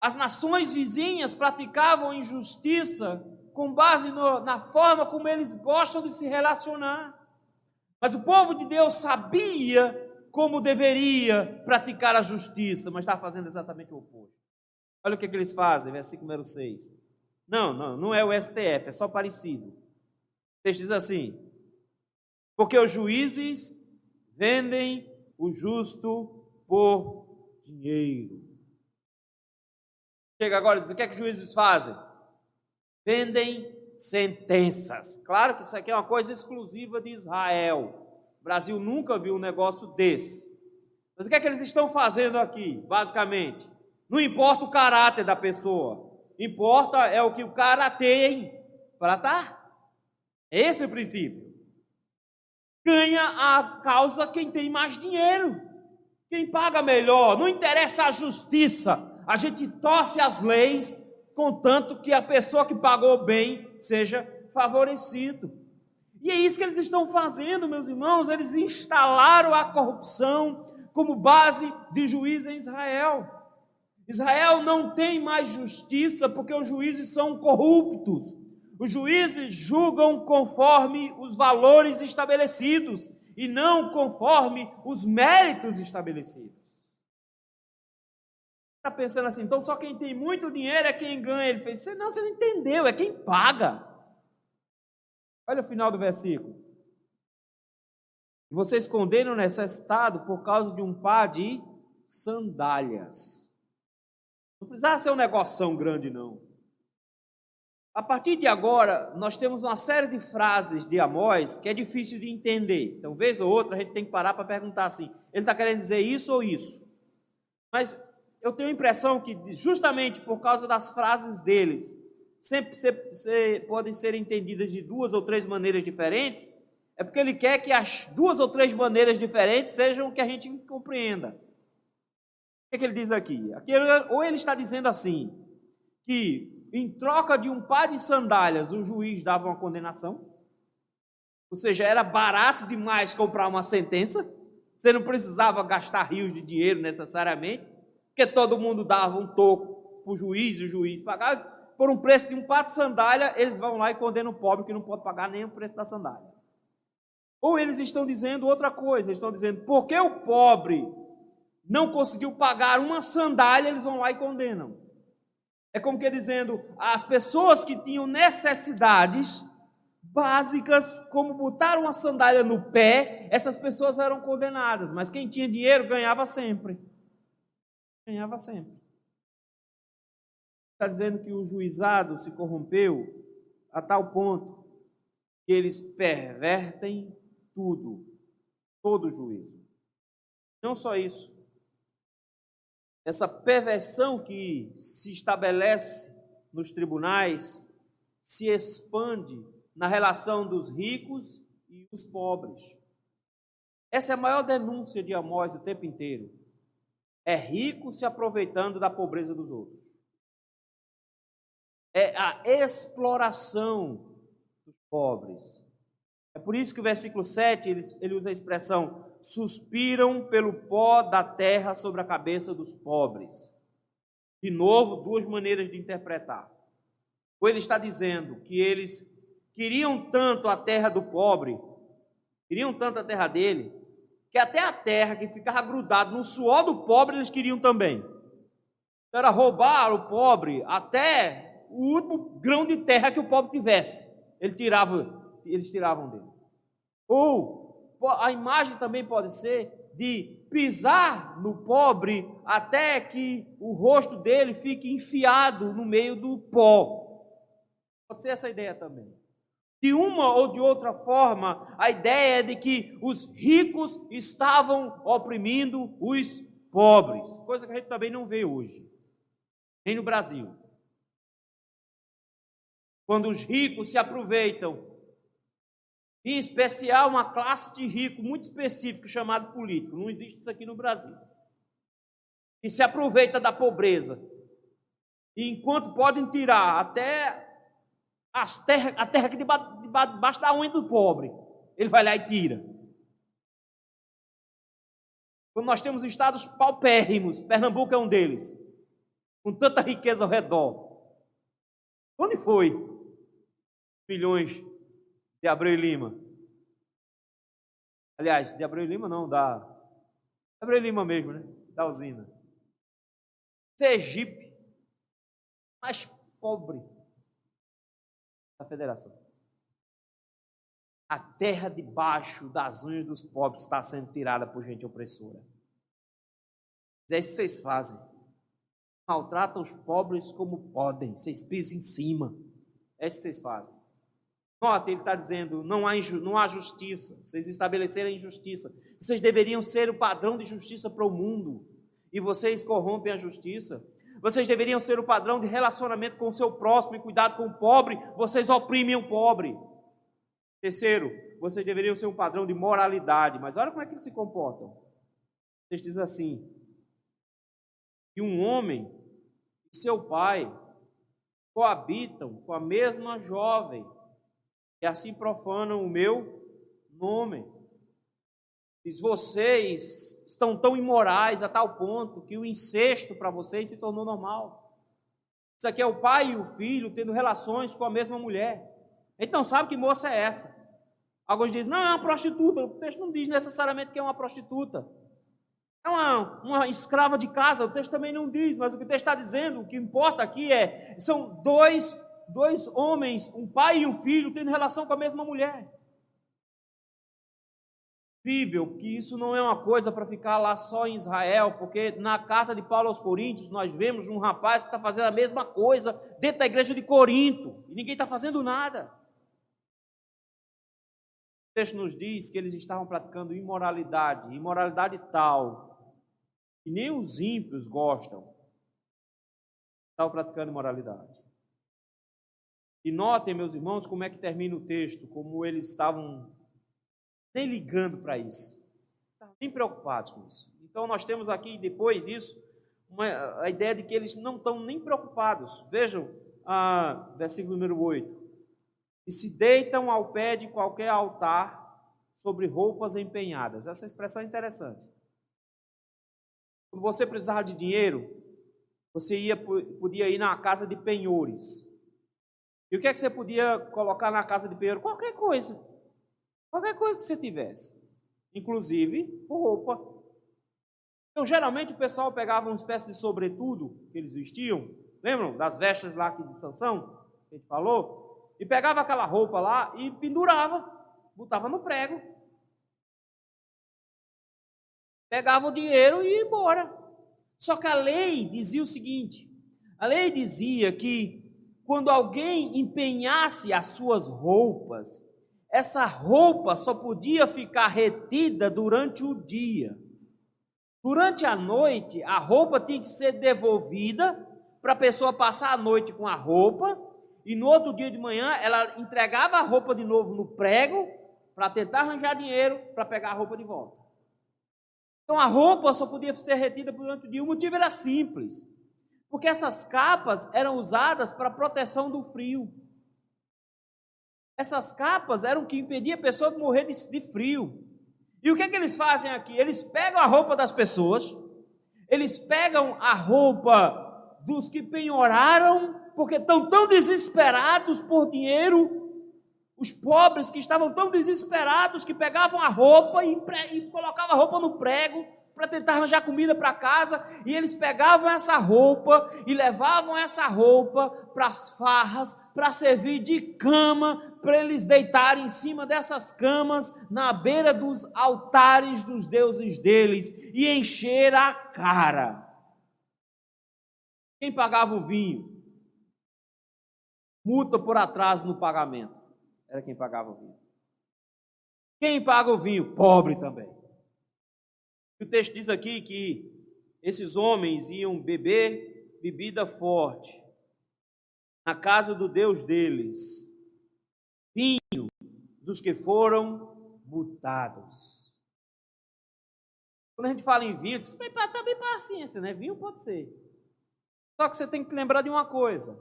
As nações vizinhas praticavam injustiça com base no, na forma como eles gostam de se relacionar. Mas o povo de Deus sabia como deveria praticar a justiça, mas está fazendo exatamente o oposto. Olha o que, que eles fazem, versículo número 6. Não, não, não é o STF, é só parecido. O texto diz assim: Porque os juízes vendem o justo por dinheiro. Chega agora e diz: o que é que os juízes fazem? Vendem sentenças. Claro que isso aqui é uma coisa exclusiva de Israel. O Brasil nunca viu um negócio desse. Mas o que é que eles estão fazendo aqui, basicamente? Não importa o caráter da pessoa, importa é o que o cara tem para estar. Esse é o princípio. Ganha a causa quem tem mais dinheiro. Quem paga melhor? Não interessa a justiça. A gente torce as leis, contanto que a pessoa que pagou bem seja favorecido. E é isso que eles estão fazendo, meus irmãos. Eles instalaram a corrupção como base de juiz em Israel. Israel não tem mais justiça porque os juízes são corruptos. Os juízes julgam conforme os valores estabelecidos e não conforme os méritos estabelecidos. Está pensando assim, então só quem tem muito dinheiro é quem ganha. Ele fez, não, você não entendeu, é quem paga. Olha o final do versículo. Vocês condenam nesse estado por causa de um par de sandálias. Não precisava ser um negócio grande, não. A partir de agora, nós temos uma série de frases de Amós que é difícil de entender. Então, vez ou outra, a gente tem que parar para perguntar assim: ele está querendo dizer isso ou isso? Mas eu tenho a impressão que, justamente por causa das frases deles, sempre se, se, podem ser entendidas de duas ou três maneiras diferentes, é porque ele quer que as duas ou três maneiras diferentes sejam que a gente compreenda. O que, é que ele diz aqui? aqui? Ou ele está dizendo assim, que em troca de um par de sandálias, o juiz dava uma condenação. Ou seja, era barato demais comprar uma sentença. Você não precisava gastar rios de dinheiro necessariamente, porque todo mundo dava um toco para o juiz e o juiz pagava. Por um preço de um par de sandália, eles vão lá e condenam o pobre que não pode pagar nem o preço da sandália. Ou eles estão dizendo outra coisa, eles estão dizendo, porque o pobre não conseguiu pagar uma sandália, eles vão lá e condenam. É como que dizendo, as pessoas que tinham necessidades básicas, como botar uma sandália no pé, essas pessoas eram condenadas, mas quem tinha dinheiro ganhava sempre. Ganhava sempre. Está dizendo que o juizado se corrompeu a tal ponto que eles pervertem tudo, todo o juízo. Não só isso, essa perversão que se estabelece nos tribunais se expande na relação dos ricos e os pobres. Essa é a maior denúncia de Amós o tempo inteiro. É rico se aproveitando da pobreza dos outros. É a exploração dos pobres. É por isso que o versículo 7 ele, ele usa a expressão suspiram pelo pó da terra sobre a cabeça dos pobres. De novo, duas maneiras de interpretar. Ou ele está dizendo que eles queriam tanto a terra do pobre, queriam tanto a terra dele, que até a terra que ficava grudada no suor do pobre eles queriam também. Era roubar o pobre até o último grão de terra que o pobre tivesse. Ele tirava, eles tiravam dele. Ou a imagem também pode ser de pisar no pobre até que o rosto dele fique enfiado no meio do pó. Pode ser essa ideia também. De uma ou de outra forma, a ideia é de que os ricos estavam oprimindo os pobres, coisa que a gente também não vê hoje, nem no Brasil. Quando os ricos se aproveitam, em especial uma classe de rico muito específico chamado político, não existe isso aqui no Brasil, e se aproveita da pobreza, e enquanto podem tirar até as terra, a terra que debaixo, debaixo da unha do pobre, ele vai lá e tira. Quando nós temos estados paupérrimos, Pernambuco é um deles, com tanta riqueza ao redor. Onde foi? Milhões de Abreu e Lima. Aliás, de Abreu e Lima não, da Abreu e Lima mesmo, né? Da usina. Sergipe, mais pobre da federação. A terra debaixo das unhas dos pobres está sendo tirada por gente opressora. É isso que vocês fazem. Maltratam os pobres como podem. Vocês pisam em cima. É isso que vocês fazem. Nota, ele está dizendo: não há, não há justiça. Vocês estabeleceram injustiça. Vocês deveriam ser o padrão de justiça para o mundo. E vocês corrompem a justiça. Vocês deveriam ser o padrão de relacionamento com o seu próximo e cuidado com o pobre. Vocês oprimem o pobre. Terceiro, vocês deveriam ser um padrão de moralidade. Mas olha como é que eles se comportam. Eles dizem assim: que um homem e seu pai coabitam com a mesma jovem e assim profanam o meu nome. Diz: vocês estão tão imorais a tal ponto que o incesto para vocês se tornou normal. Isso aqui é o pai e o filho tendo relações com a mesma mulher. Então sabe que moça é essa? Alguns dizem, não, é uma prostituta. O texto não diz necessariamente que é uma prostituta. É uma, uma escrava de casa, o texto também não diz, mas o que o texto está dizendo, o que importa aqui é, são dois dois homens, um pai e um filho, tendo relação com a mesma mulher. Incrível que isso não é uma coisa para ficar lá só em Israel, porque na carta de Paulo aos Coríntios nós vemos um rapaz que está fazendo a mesma coisa dentro da igreja de Corinto e ninguém está fazendo nada. O texto nos diz que eles estavam praticando imoralidade, imoralidade tal que nem os ímpios gostam. Estavam praticando imoralidade. E notem, meus irmãos, como é que termina o texto, como eles estavam nem ligando para isso, estavam nem preocupados com isso. Então, nós temos aqui, depois disso, uma, a ideia de que eles não estão nem preocupados. Vejam, ah, versículo número 8: E se deitam ao pé de qualquer altar sobre roupas empenhadas. Essa expressão é interessante. Quando você precisava de dinheiro, você ia, podia ir na casa de penhores. E o que é que você podia colocar na casa de penhor? Qualquer coisa. Qualquer coisa que você tivesse. Inclusive roupa. Então, geralmente, o pessoal pegava uma espécie de sobretudo que eles vestiam. Lembram das vestes lá aqui de Sansão? Que a gente falou? E pegava aquela roupa lá e pendurava. Botava no prego. Pegava o dinheiro e ia embora. Só que a lei dizia o seguinte: a lei dizia que quando alguém empenhasse as suas roupas, essa roupa só podia ficar retida durante o dia. Durante a noite, a roupa tinha que ser devolvida para a pessoa passar a noite com a roupa e no outro dia de manhã ela entregava a roupa de novo no prego para tentar arranjar dinheiro para pegar a roupa de volta. Então a roupa só podia ser retida durante o dia. O motivo era simples. Porque essas capas eram usadas para proteção do frio. Essas capas eram o que impedia a pessoa de morrer de, de frio. E o que, é que eles fazem aqui? Eles pegam a roupa das pessoas, eles pegam a roupa dos que penhoraram, porque estão tão desesperados por dinheiro, os pobres que estavam tão desesperados que pegavam a roupa e, e colocavam a roupa no prego para tentar arranjar comida para casa, e eles pegavam essa roupa e levavam essa roupa para as farras, para servir de cama, para eles deitarem em cima dessas camas, na beira dos altares dos deuses deles, e encher a cara. Quem pagava o vinho? Multa por atraso no pagamento. Era quem pagava o vinho. Quem paga o vinho? Pobre também. O texto diz aqui que esses homens iam beber bebida forte na casa do Deus deles, vinho dos que foram mutados. Quando a gente fala em vinho, diz, bem paciência, né? Vinho pode ser. Só que você tem que lembrar de uma coisa.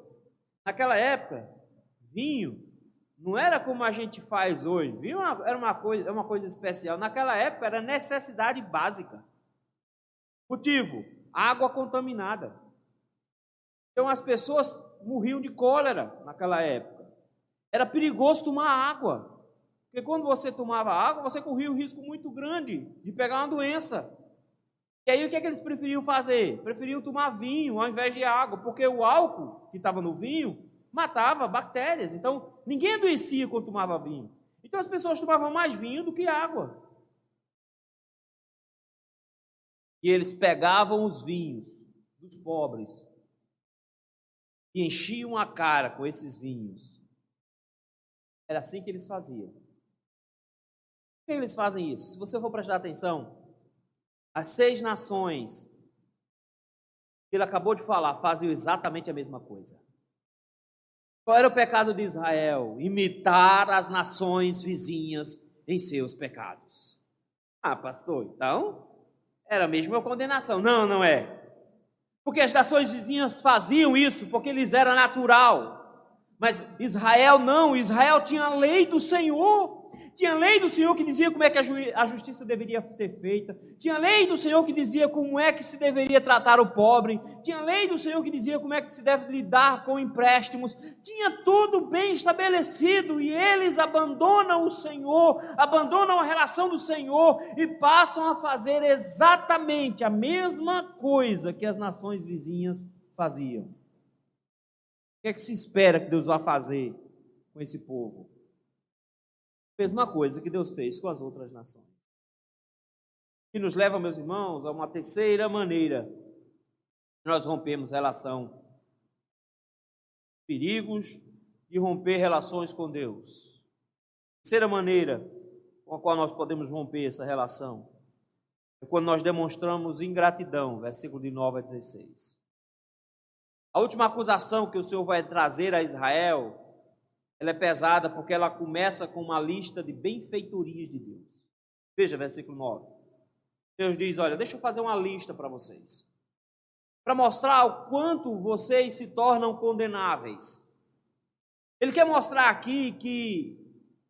Naquela época, vinho não era como a gente faz hoje. Vinho era uma coisa, uma coisa especial. Naquela época era necessidade básica. Motivo: água contaminada. Então as pessoas morriam de cólera naquela época. Era perigoso tomar água. Porque quando você tomava água, você corria um risco muito grande de pegar uma doença. E aí o que, é que eles preferiam fazer? Preferiam tomar vinho ao invés de água, porque o álcool que estava no vinho matava bactérias. Então ninguém adoecia quando tomava vinho. Então as pessoas tomavam mais vinho do que água. E eles pegavam os vinhos dos pobres e enchiam a cara com esses vinhos. Era assim que eles faziam. Por que eles fazem isso? Se você for prestar atenção, as seis nações que ele acabou de falar faziam exatamente a mesma coisa. Qual era o pecado de Israel? Imitar as nações vizinhas em seus pecados. Ah, pastor, então era mesmo a condenação. Não, não é. Porque as nações vizinhas faziam isso porque lhes era natural. Mas Israel não, Israel tinha a lei do Senhor. Tinha lei do Senhor que dizia como é que a justiça deveria ser feita. Tinha lei do Senhor que dizia como é que se deveria tratar o pobre. Tinha lei do Senhor que dizia como é que se deve lidar com empréstimos. Tinha tudo bem estabelecido e eles abandonam o Senhor, abandonam a relação do Senhor e passam a fazer exatamente a mesma coisa que as nações vizinhas faziam. O que é que se espera que Deus vá fazer com esse povo? Mesma coisa que Deus fez com as outras nações. E nos leva, meus irmãos, a uma terceira maneira nós rompemos relação. Perigos de romper relações com Deus. Terceira maneira com a qual nós podemos romper essa relação é quando nós demonstramos ingratidão, versículo de 9 a 16. A última acusação que o Senhor vai trazer a Israel ela é pesada porque ela começa com uma lista de benfeitorias de Deus. Veja, versículo 9. Deus diz: Olha, deixa eu fazer uma lista para vocês, para mostrar o quanto vocês se tornam condenáveis. Ele quer mostrar aqui que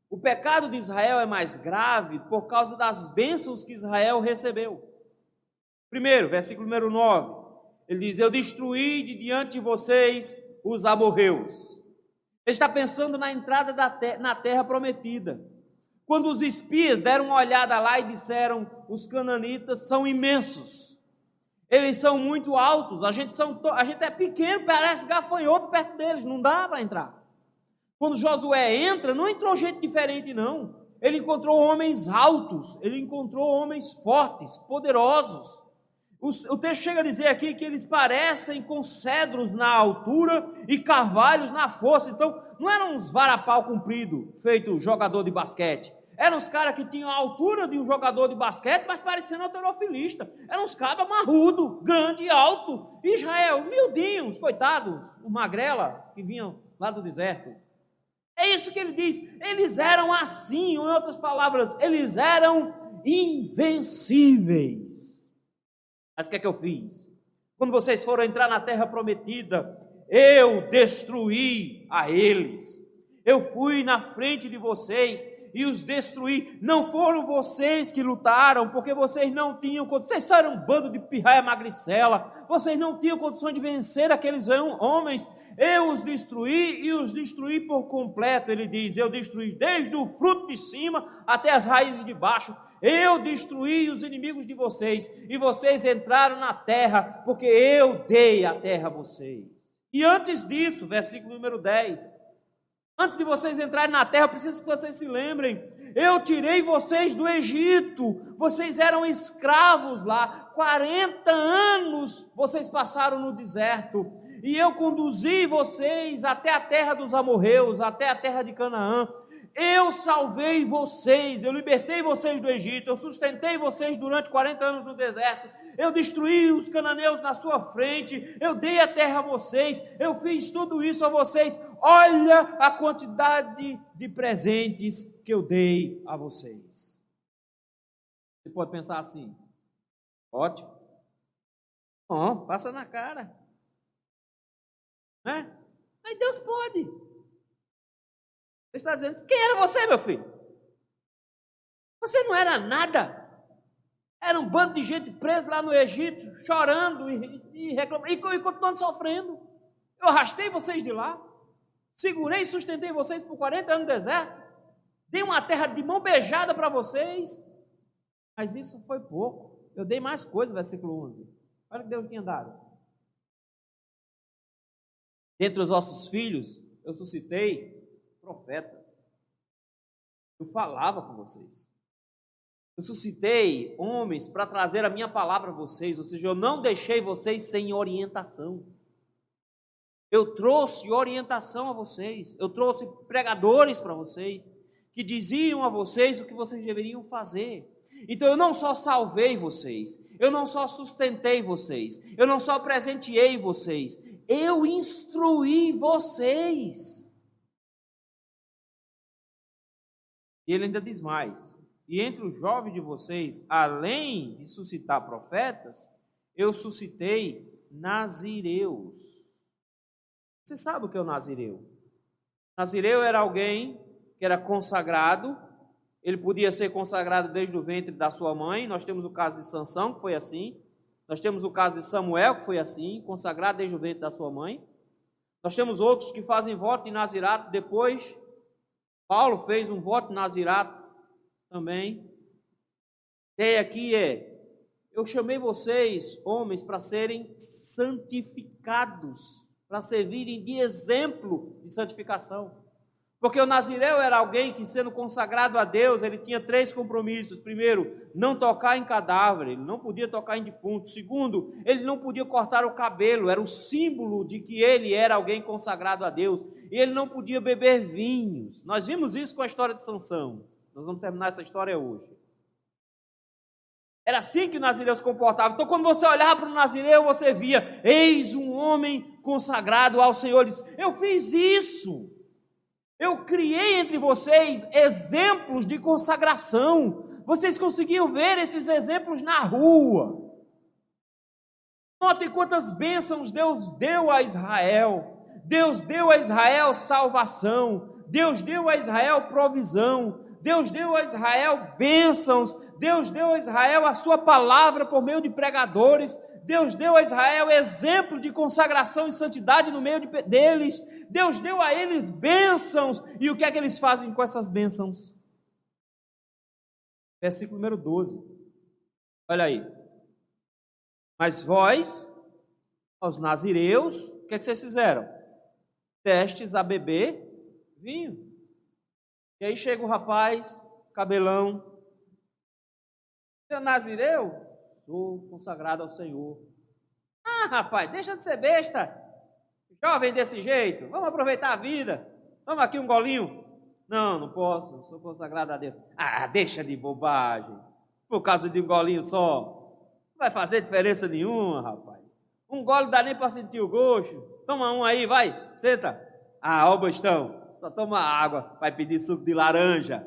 o pecado de Israel é mais grave por causa das bênçãos que Israel recebeu. Primeiro, versículo número 9, ele diz: Eu destruí de diante de vocês os amorreus. Está pensando na entrada da te na terra prometida. Quando os espias deram uma olhada lá e disseram: os cananitas são imensos, eles são muito altos, a gente, são a gente é pequeno, parece gafanhoto perto deles, não dá para entrar. Quando Josué entra, não entrou gente diferente, não. Ele encontrou homens altos, ele encontrou homens fortes, poderosos. O, texto chega a dizer aqui que eles parecem com cedros na altura e carvalhos na força. Então, não eram uns varapau comprido, feito jogador de basquete. Eram os caras que tinham a altura de um jogador de basquete, mas parecendo alterofilista. Eram uns cabas marrudo, grande, alto. Israel, miudinhos, coitados, os magrela que vinham lá do deserto. É isso que ele diz. Eles eram assim, em outras palavras, eles eram invencíveis. Mas o que é que eu fiz? Quando vocês foram entrar na terra prometida, eu destruí a eles. Eu fui na frente de vocês e os destruí. Não foram vocês que lutaram, porque vocês não tinham condições. Vocês eram um bando de pirraia magricela. Vocês não tinham condições de vencer aqueles homens. Eu os destruí e os destruí por completo. Ele diz: Eu destruí desde o fruto de cima até as raízes de baixo. Eu destruí os inimigos de vocês, e vocês entraram na terra, porque eu dei a terra a vocês. E antes disso, versículo número 10, Antes de vocês entrarem na terra, eu preciso que vocês se lembrem. Eu tirei vocês do Egito. Vocês eram escravos lá. 40 anos vocês passaram no deserto. E eu conduzi vocês até a terra dos amorreus, até a terra de Canaã. Eu salvei vocês, eu libertei vocês do Egito, eu sustentei vocês durante 40 anos no deserto, eu destruí os cananeus na sua frente, eu dei a terra a vocês, eu fiz tudo isso a vocês. Olha a quantidade de presentes que eu dei a vocês. Você pode pensar assim: ótimo, bom, passa na cara, né? Mas Deus pode. Ele está dizendo: quem era você, meu filho? Você não era nada. Era um bando de gente presa lá no Egito, chorando e, e reclamando, e, e continuando sofrendo. Eu arrastei vocês de lá, segurei e sustentei vocês por 40 anos no deserto, dei uma terra de mão beijada para vocês, mas isso foi pouco. Eu dei mais coisas, versículo 11. Olha o que Deus tinha dado. Dentre os vossos filhos, eu suscitei profetas. Eu falava com vocês. Eu suscitei homens para trazer a minha palavra a vocês, ou seja, eu não deixei vocês sem orientação. Eu trouxe orientação a vocês, eu trouxe pregadores para vocês, que diziam a vocês o que vocês deveriam fazer. Então eu não só salvei vocês, eu não só sustentei vocês, eu não só presenteei vocês, eu instruí vocês. E ele ainda diz mais: E entre os jovens de vocês, além de suscitar profetas, eu suscitei nazireus. Você sabe o que é o nazireu? Nazireu era alguém que era consagrado, ele podia ser consagrado desde o ventre da sua mãe. Nós temos o caso de Sansão, que foi assim. Nós temos o caso de Samuel, que foi assim, consagrado desde o ventre da sua mãe. Nós temos outros que fazem voto de nazirato depois Paulo fez um voto nazirato também. E aqui é: eu chamei vocês, homens, para serem santificados, para servirem de exemplo de santificação. Porque o Nazireu era alguém que, sendo consagrado a Deus, ele tinha três compromissos. Primeiro, não tocar em cadáver, ele não podia tocar em defunto. Segundo, ele não podia cortar o cabelo, era o símbolo de que ele era alguém consagrado a Deus. E ele não podia beber vinhos. Nós vimos isso com a história de Sansão. Nós vamos terminar essa história hoje. Era assim que o Nazireu se comportava. Então, quando você olhava para o Nazireu, você via: eis um homem consagrado ao Senhor. Ele disse, Eu fiz isso. Eu criei entre vocês exemplos de consagração. Vocês conseguiam ver esses exemplos na rua. Notem quantas bênçãos Deus deu a Israel. Deus deu a Israel salvação. Deus deu a Israel provisão. Deus deu a Israel bênçãos. Deus deu a Israel a sua palavra por meio de pregadores. Deus deu a Israel exemplo de consagração e santidade no meio de, deles. Deus deu a eles bênçãos. E o que é que eles fazem com essas bênçãos? Versículo número 12. Olha aí. Mas vós, aos nazireus, o que é que vocês fizeram? Testes a beber vinho. E aí chega o rapaz, cabelão. Você é nazireu? Sou consagrado ao Senhor. Ah, rapaz, deixa de ser besta. Jovem desse jeito, vamos aproveitar a vida. Vamos aqui um golinho. Não, não posso, sou consagrado a Deus. Ah, deixa de bobagem. Por causa de um golinho só. Não vai fazer diferença nenhuma, rapaz. Um gole dá nem para sentir o gosto. Toma um aí, vai, senta. Ah, ó, bastão, só toma água, vai pedir suco de laranja.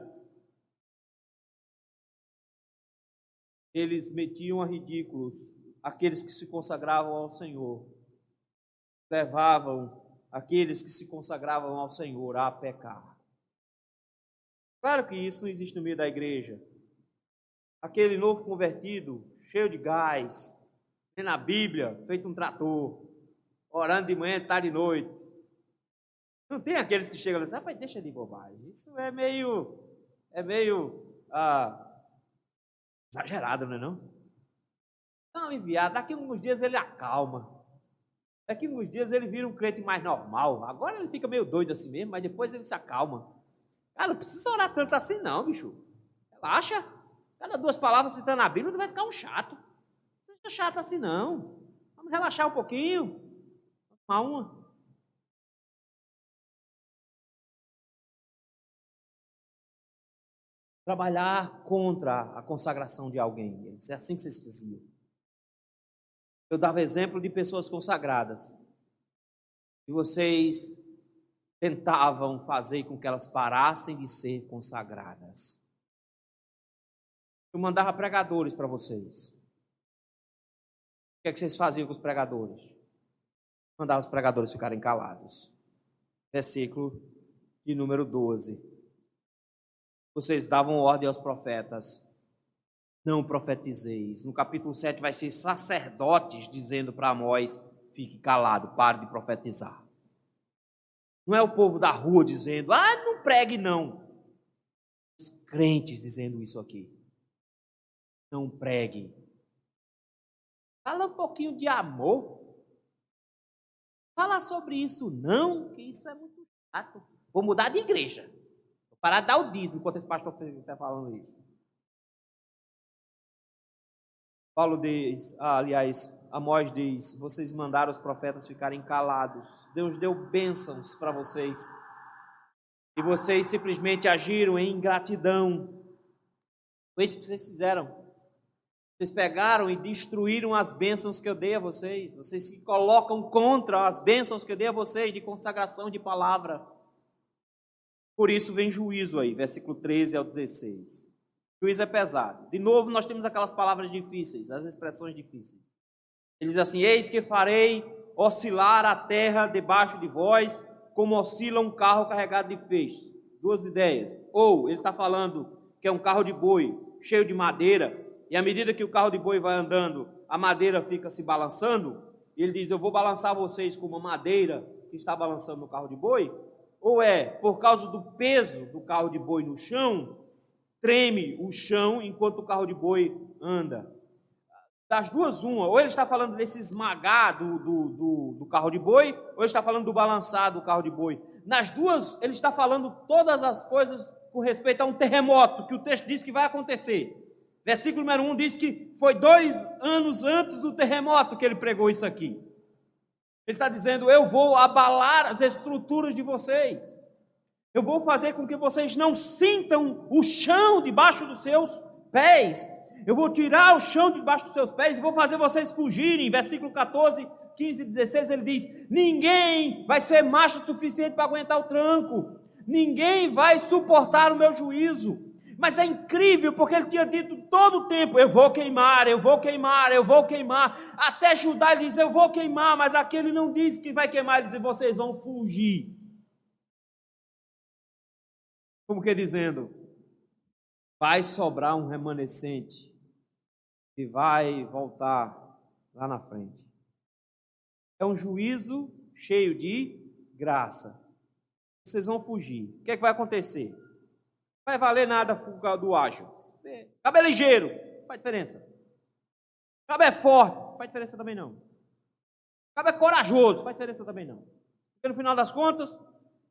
Eles metiam a ridículos aqueles que se consagravam ao Senhor, levavam aqueles que se consagravam ao Senhor a pecar. Claro que isso não existe no meio da igreja. Aquele novo convertido, cheio de gás, nem na Bíblia, feito um trator, orando de manhã, tarde e noite. Não tem aqueles que chegam e dizem, rapaz, deixa de bobagem. Isso é meio, é meio ah, Exagerado, não é não? Aliviado. Daqui a alguns dias ele acalma. Daqui uns dias ele vira um crente mais normal. Agora ele fica meio doido assim mesmo, mas depois ele se acalma. Cara, não precisa orar tanto assim não, bicho. Relaxa. Cada duas palavras citando a Bíblia, não vai ficar um chato. Não seja chato assim não. Vamos relaxar um pouquinho. Vamos tomar uma. Trabalhar contra a consagração de alguém. É assim que vocês diziam. Eu dava exemplo de pessoas consagradas. E vocês tentavam fazer com que elas parassem de ser consagradas. Eu mandava pregadores para vocês. O que é que vocês faziam com os pregadores? Mandava os pregadores ficarem calados. Versículo de número 12. Vocês davam ordem aos profetas não profetizeis. No capítulo 7 vai ser sacerdotes dizendo para Amós: fique calado, pare de profetizar. Não é o povo da rua dizendo, ah, não pregue não. Os crentes dizendo isso aqui. Não pregue. Fala um pouquinho de amor. Fala sobre isso não, que isso é muito chato. Vou mudar de igreja. Parar dar o dízimo enquanto esse pastor está falando isso. Paulo diz, ah, aliás, Amós diz: vocês mandaram os profetas ficarem calados. Deus deu bênçãos para vocês. E vocês simplesmente agiram em ingratidão. Foi isso que vocês fizeram. Vocês pegaram e destruíram as bênçãos que eu dei a vocês. Vocês se colocam contra as bênçãos que eu dei a vocês de consagração de palavra. Por isso vem juízo aí, versículo 13 ao 16. Juízo é pesado. De novo, nós temos aquelas palavras difíceis, as expressões difíceis. Ele diz assim: Eis que farei oscilar a terra debaixo de vós, como oscila um carro carregado de feixes. Duas ideias. Ou ele está falando que é um carro de boi cheio de madeira, e à medida que o carro de boi vai andando, a madeira fica se balançando. Ele diz: Eu vou balançar vocês com uma madeira que está balançando no carro de boi. Ou é por causa do peso do carro de boi no chão, treme o chão enquanto o carro de boi anda. Das duas, uma, ou ele está falando desse esmagar do, do, do, do carro de boi, ou ele está falando do balançar do carro de boi. Nas duas, ele está falando todas as coisas com respeito a um terremoto, que o texto diz que vai acontecer. Versículo número 1 diz que foi dois anos antes do terremoto que ele pregou isso aqui. Ele está dizendo: Eu vou abalar as estruturas de vocês. Eu vou fazer com que vocês não sintam o chão debaixo dos seus pés. Eu vou tirar o chão debaixo dos seus pés e vou fazer vocês fugirem. Versículo 14, 15 e 16 ele diz: Ninguém vai ser macho o suficiente para aguentar o tranco. Ninguém vai suportar o meu juízo. Mas é incrível porque ele tinha dito todo o tempo: Eu vou queimar, eu vou queimar, eu vou queimar. Até Judá ele diz: Eu vou queimar, mas aqui ele não diz que vai queimar, ele diz: Vocês vão fugir. Como que dizendo, vai sobrar um remanescente que vai voltar lá na frente. É um juízo cheio de graça. Vocês vão fugir. O que, é que vai acontecer? Vai valer nada do ágil. Cabe é ligeiro, faz diferença. Cabe é forte, faz diferença também não. Cabe é corajoso, faz diferença também não. Porque no final das contas,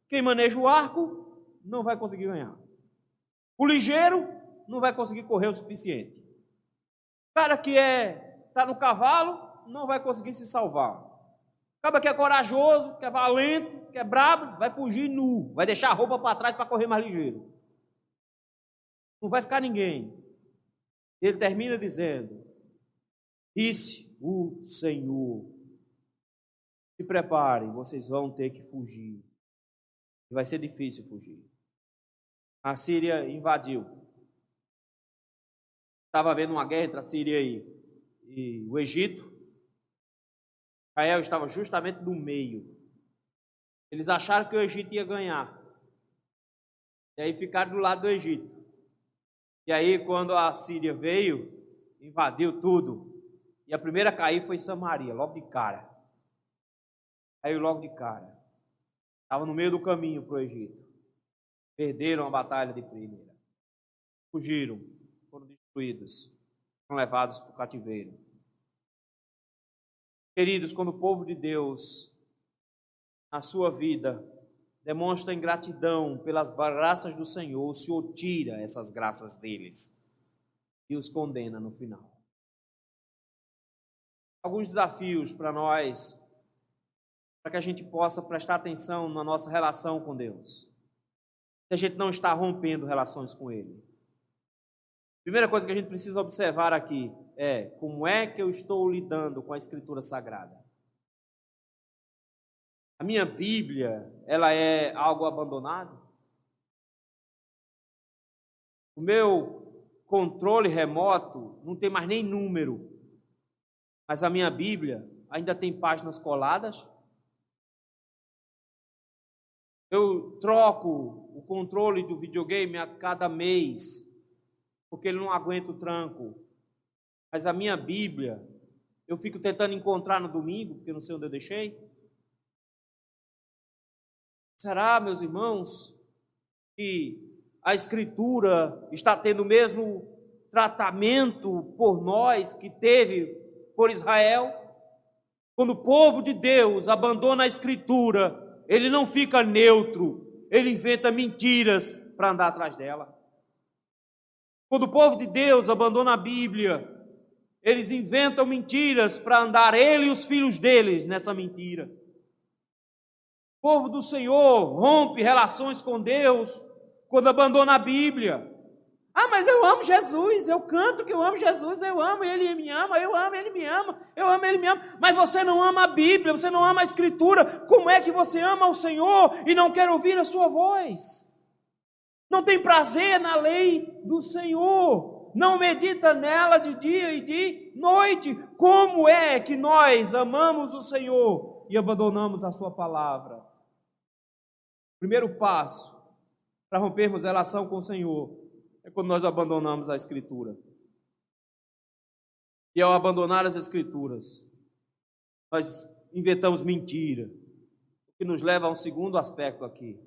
quem maneja o arco não vai conseguir ganhar. O ligeiro não vai conseguir correr o suficiente. O cara que é está no cavalo não vai conseguir se salvar. O cara que é corajoso, que é valente, que é brabo, vai fugir nu, vai deixar a roupa para trás para correr mais ligeiro. Não vai ficar ninguém. Ele termina dizendo: Disse o Senhor: Se preparem, vocês vão ter que fugir. E vai ser difícil fugir a Síria invadiu. Estava havendo uma guerra entre a Síria e, e o Egito. Israel estava justamente no meio. Eles acharam que o Egito ia ganhar. E aí ficaram do lado do Egito. E aí, quando a Síria veio, invadiu tudo. E a primeira a cair foi Samaria, logo de cara. Caiu logo de cara. Estava no meio do caminho para o Egito. Perderam a batalha de primeira. Fugiram, foram destruídos, foram levados para o cativeiro. Queridos, quando o povo de Deus, na sua vida, demonstra ingratidão pelas graças do Senhor, o Senhor tira essas graças deles e os condena no final. Alguns desafios para nós, para que a gente possa prestar atenção na nossa relação com Deus. Se a gente não está rompendo relações com Ele. Primeira coisa que a gente precisa observar aqui é como é que eu estou lidando com a Escritura Sagrada. A minha Bíblia, ela é algo abandonado? O meu controle remoto não tem mais nem número, mas a minha Bíblia ainda tem páginas coladas? Eu troco o controle do videogame a cada mês porque ele não aguenta o tranco. Mas a minha Bíblia, eu fico tentando encontrar no domingo, porque não sei onde eu deixei. Será, meus irmãos, que a Escritura está tendo o mesmo tratamento por nós que teve por Israel? Quando o povo de Deus abandona a Escritura, ele não fica neutro, ele inventa mentiras para andar atrás dela. Quando o povo de Deus abandona a Bíblia, eles inventam mentiras para andar ele e os filhos deles nessa mentira. O povo do Senhor rompe relações com Deus quando abandona a Bíblia. Ah, mas eu amo Jesus, eu canto que eu amo Jesus, eu amo, ele me ama, eu amo, ele me ama, eu amo, ele me ama. Mas você não ama a Bíblia, você não ama a Escritura. Como é que você ama o Senhor e não quer ouvir a sua voz? não tem prazer na lei do Senhor, não medita nela de dia e de noite. Como é que nós amamos o Senhor e abandonamos a Sua palavra? Primeiro passo para rompermos relação com o Senhor é quando nós abandonamos a Escritura. E ao abandonar as Escrituras, nós inventamos mentira, o que nos leva a um segundo aspecto aqui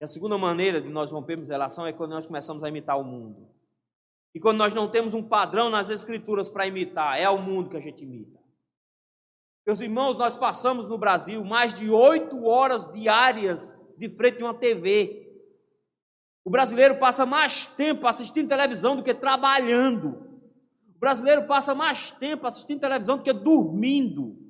e a segunda maneira de nós rompermos relação é quando nós começamos a imitar o mundo. E quando nós não temos um padrão nas Escrituras para imitar, é o mundo que a gente imita. Meus irmãos, nós passamos no Brasil mais de oito horas diárias de frente a uma TV. O brasileiro passa mais tempo assistindo televisão do que trabalhando. O brasileiro passa mais tempo assistindo televisão do que dormindo.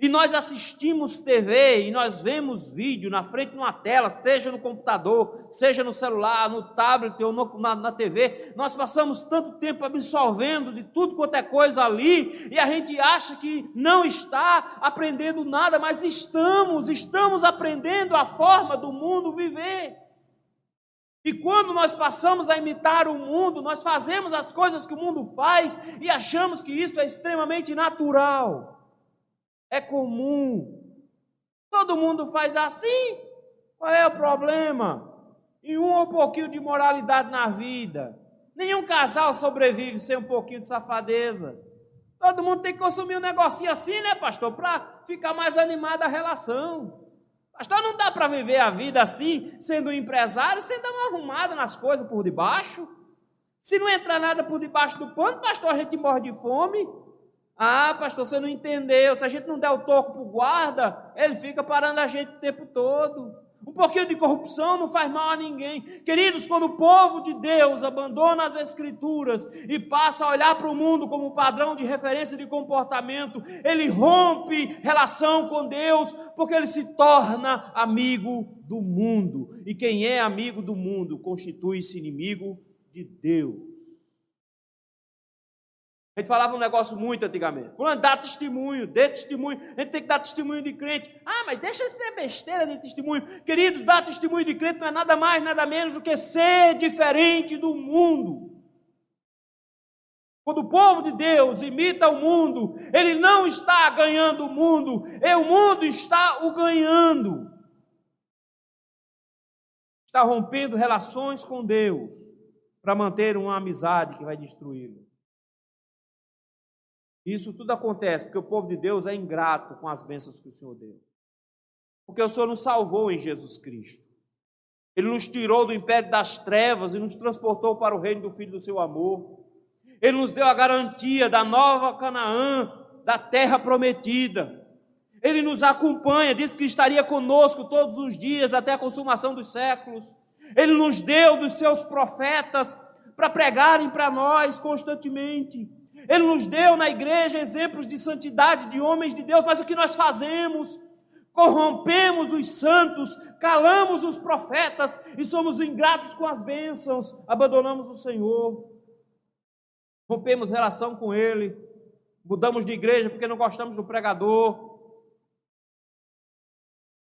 E nós assistimos TV e nós vemos vídeo na frente de uma tela, seja no computador, seja no celular, no tablet ou no, na, na TV. Nós passamos tanto tempo absorvendo de tudo quanto é coisa ali e a gente acha que não está aprendendo nada, mas estamos, estamos aprendendo a forma do mundo viver. E quando nós passamos a imitar o mundo, nós fazemos as coisas que o mundo faz e achamos que isso é extremamente natural é comum. Todo mundo faz assim. Qual é o problema? E um um pouquinho de moralidade na vida. Nenhum casal sobrevive sem um pouquinho de safadeza. Todo mundo tem que consumir um negocinho assim, né, pastor? Para ficar mais animada a relação. Pastor, não dá para viver a vida assim, sendo um empresário, sem dar uma arrumada nas coisas por debaixo. Se não entrar nada por debaixo do pano, pastor, a gente morre de fome. Ah, pastor, você não entendeu. Se a gente não der o toco para o guarda, ele fica parando a gente o tempo todo. Um pouquinho de corrupção não faz mal a ninguém. Queridos, quando o povo de Deus abandona as Escrituras e passa a olhar para o mundo como padrão de referência de comportamento, ele rompe relação com Deus, porque ele se torna amigo do mundo. E quem é amigo do mundo constitui-se inimigo de Deus. A gente falava um negócio muito antigamente. Fulano, dá testemunho, dê testemunho. A gente tem que dar testemunho de crente. Ah, mas deixa isso ser besteira de testemunho. Queridos, dar testemunho de crente não é nada mais, nada menos do que ser diferente do mundo. Quando o povo de Deus imita o mundo, ele não está ganhando o mundo, é o mundo está o ganhando. Está rompendo relações com Deus para manter uma amizade que vai destruí-lo. Isso tudo acontece porque o povo de Deus é ingrato com as bênçãos que o Senhor deu. Porque o Senhor nos salvou em Jesus Cristo. Ele nos tirou do império das trevas e nos transportou para o reino do Filho do seu amor. Ele nos deu a garantia da nova Canaã da terra prometida. Ele nos acompanha, disse que estaria conosco todos os dias até a consumação dos séculos. Ele nos deu dos seus profetas para pregarem para nós constantemente. Ele nos deu na igreja exemplos de santidade de homens de Deus, mas o que nós fazemos? Corrompemos os santos, calamos os profetas e somos ingratos com as bênçãos, abandonamos o Senhor, rompemos relação com Ele, mudamos de igreja porque não gostamos do pregador,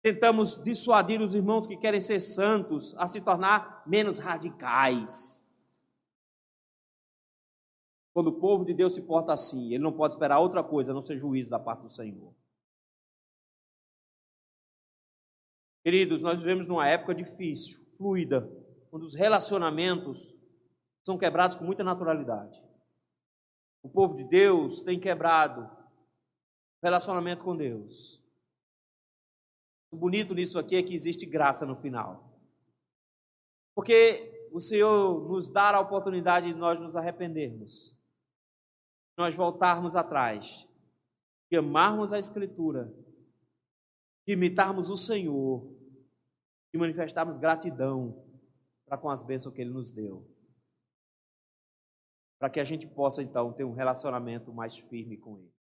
tentamos dissuadir os irmãos que querem ser santos a se tornar menos radicais. Quando o povo de Deus se porta assim, ele não pode esperar outra coisa a não ser juízo da parte do Senhor. Queridos, nós vivemos numa época difícil, fluida, onde os relacionamentos são quebrados com muita naturalidade. O povo de Deus tem quebrado o relacionamento com Deus. O bonito nisso aqui é que existe graça no final. Porque o Senhor nos dá a oportunidade de nós nos arrependermos nós voltarmos atrás, de amarmos a Escritura, de imitarmos o Senhor, de manifestarmos gratidão para com as bênçãos que Ele nos deu. Para que a gente possa, então, ter um relacionamento mais firme com Ele.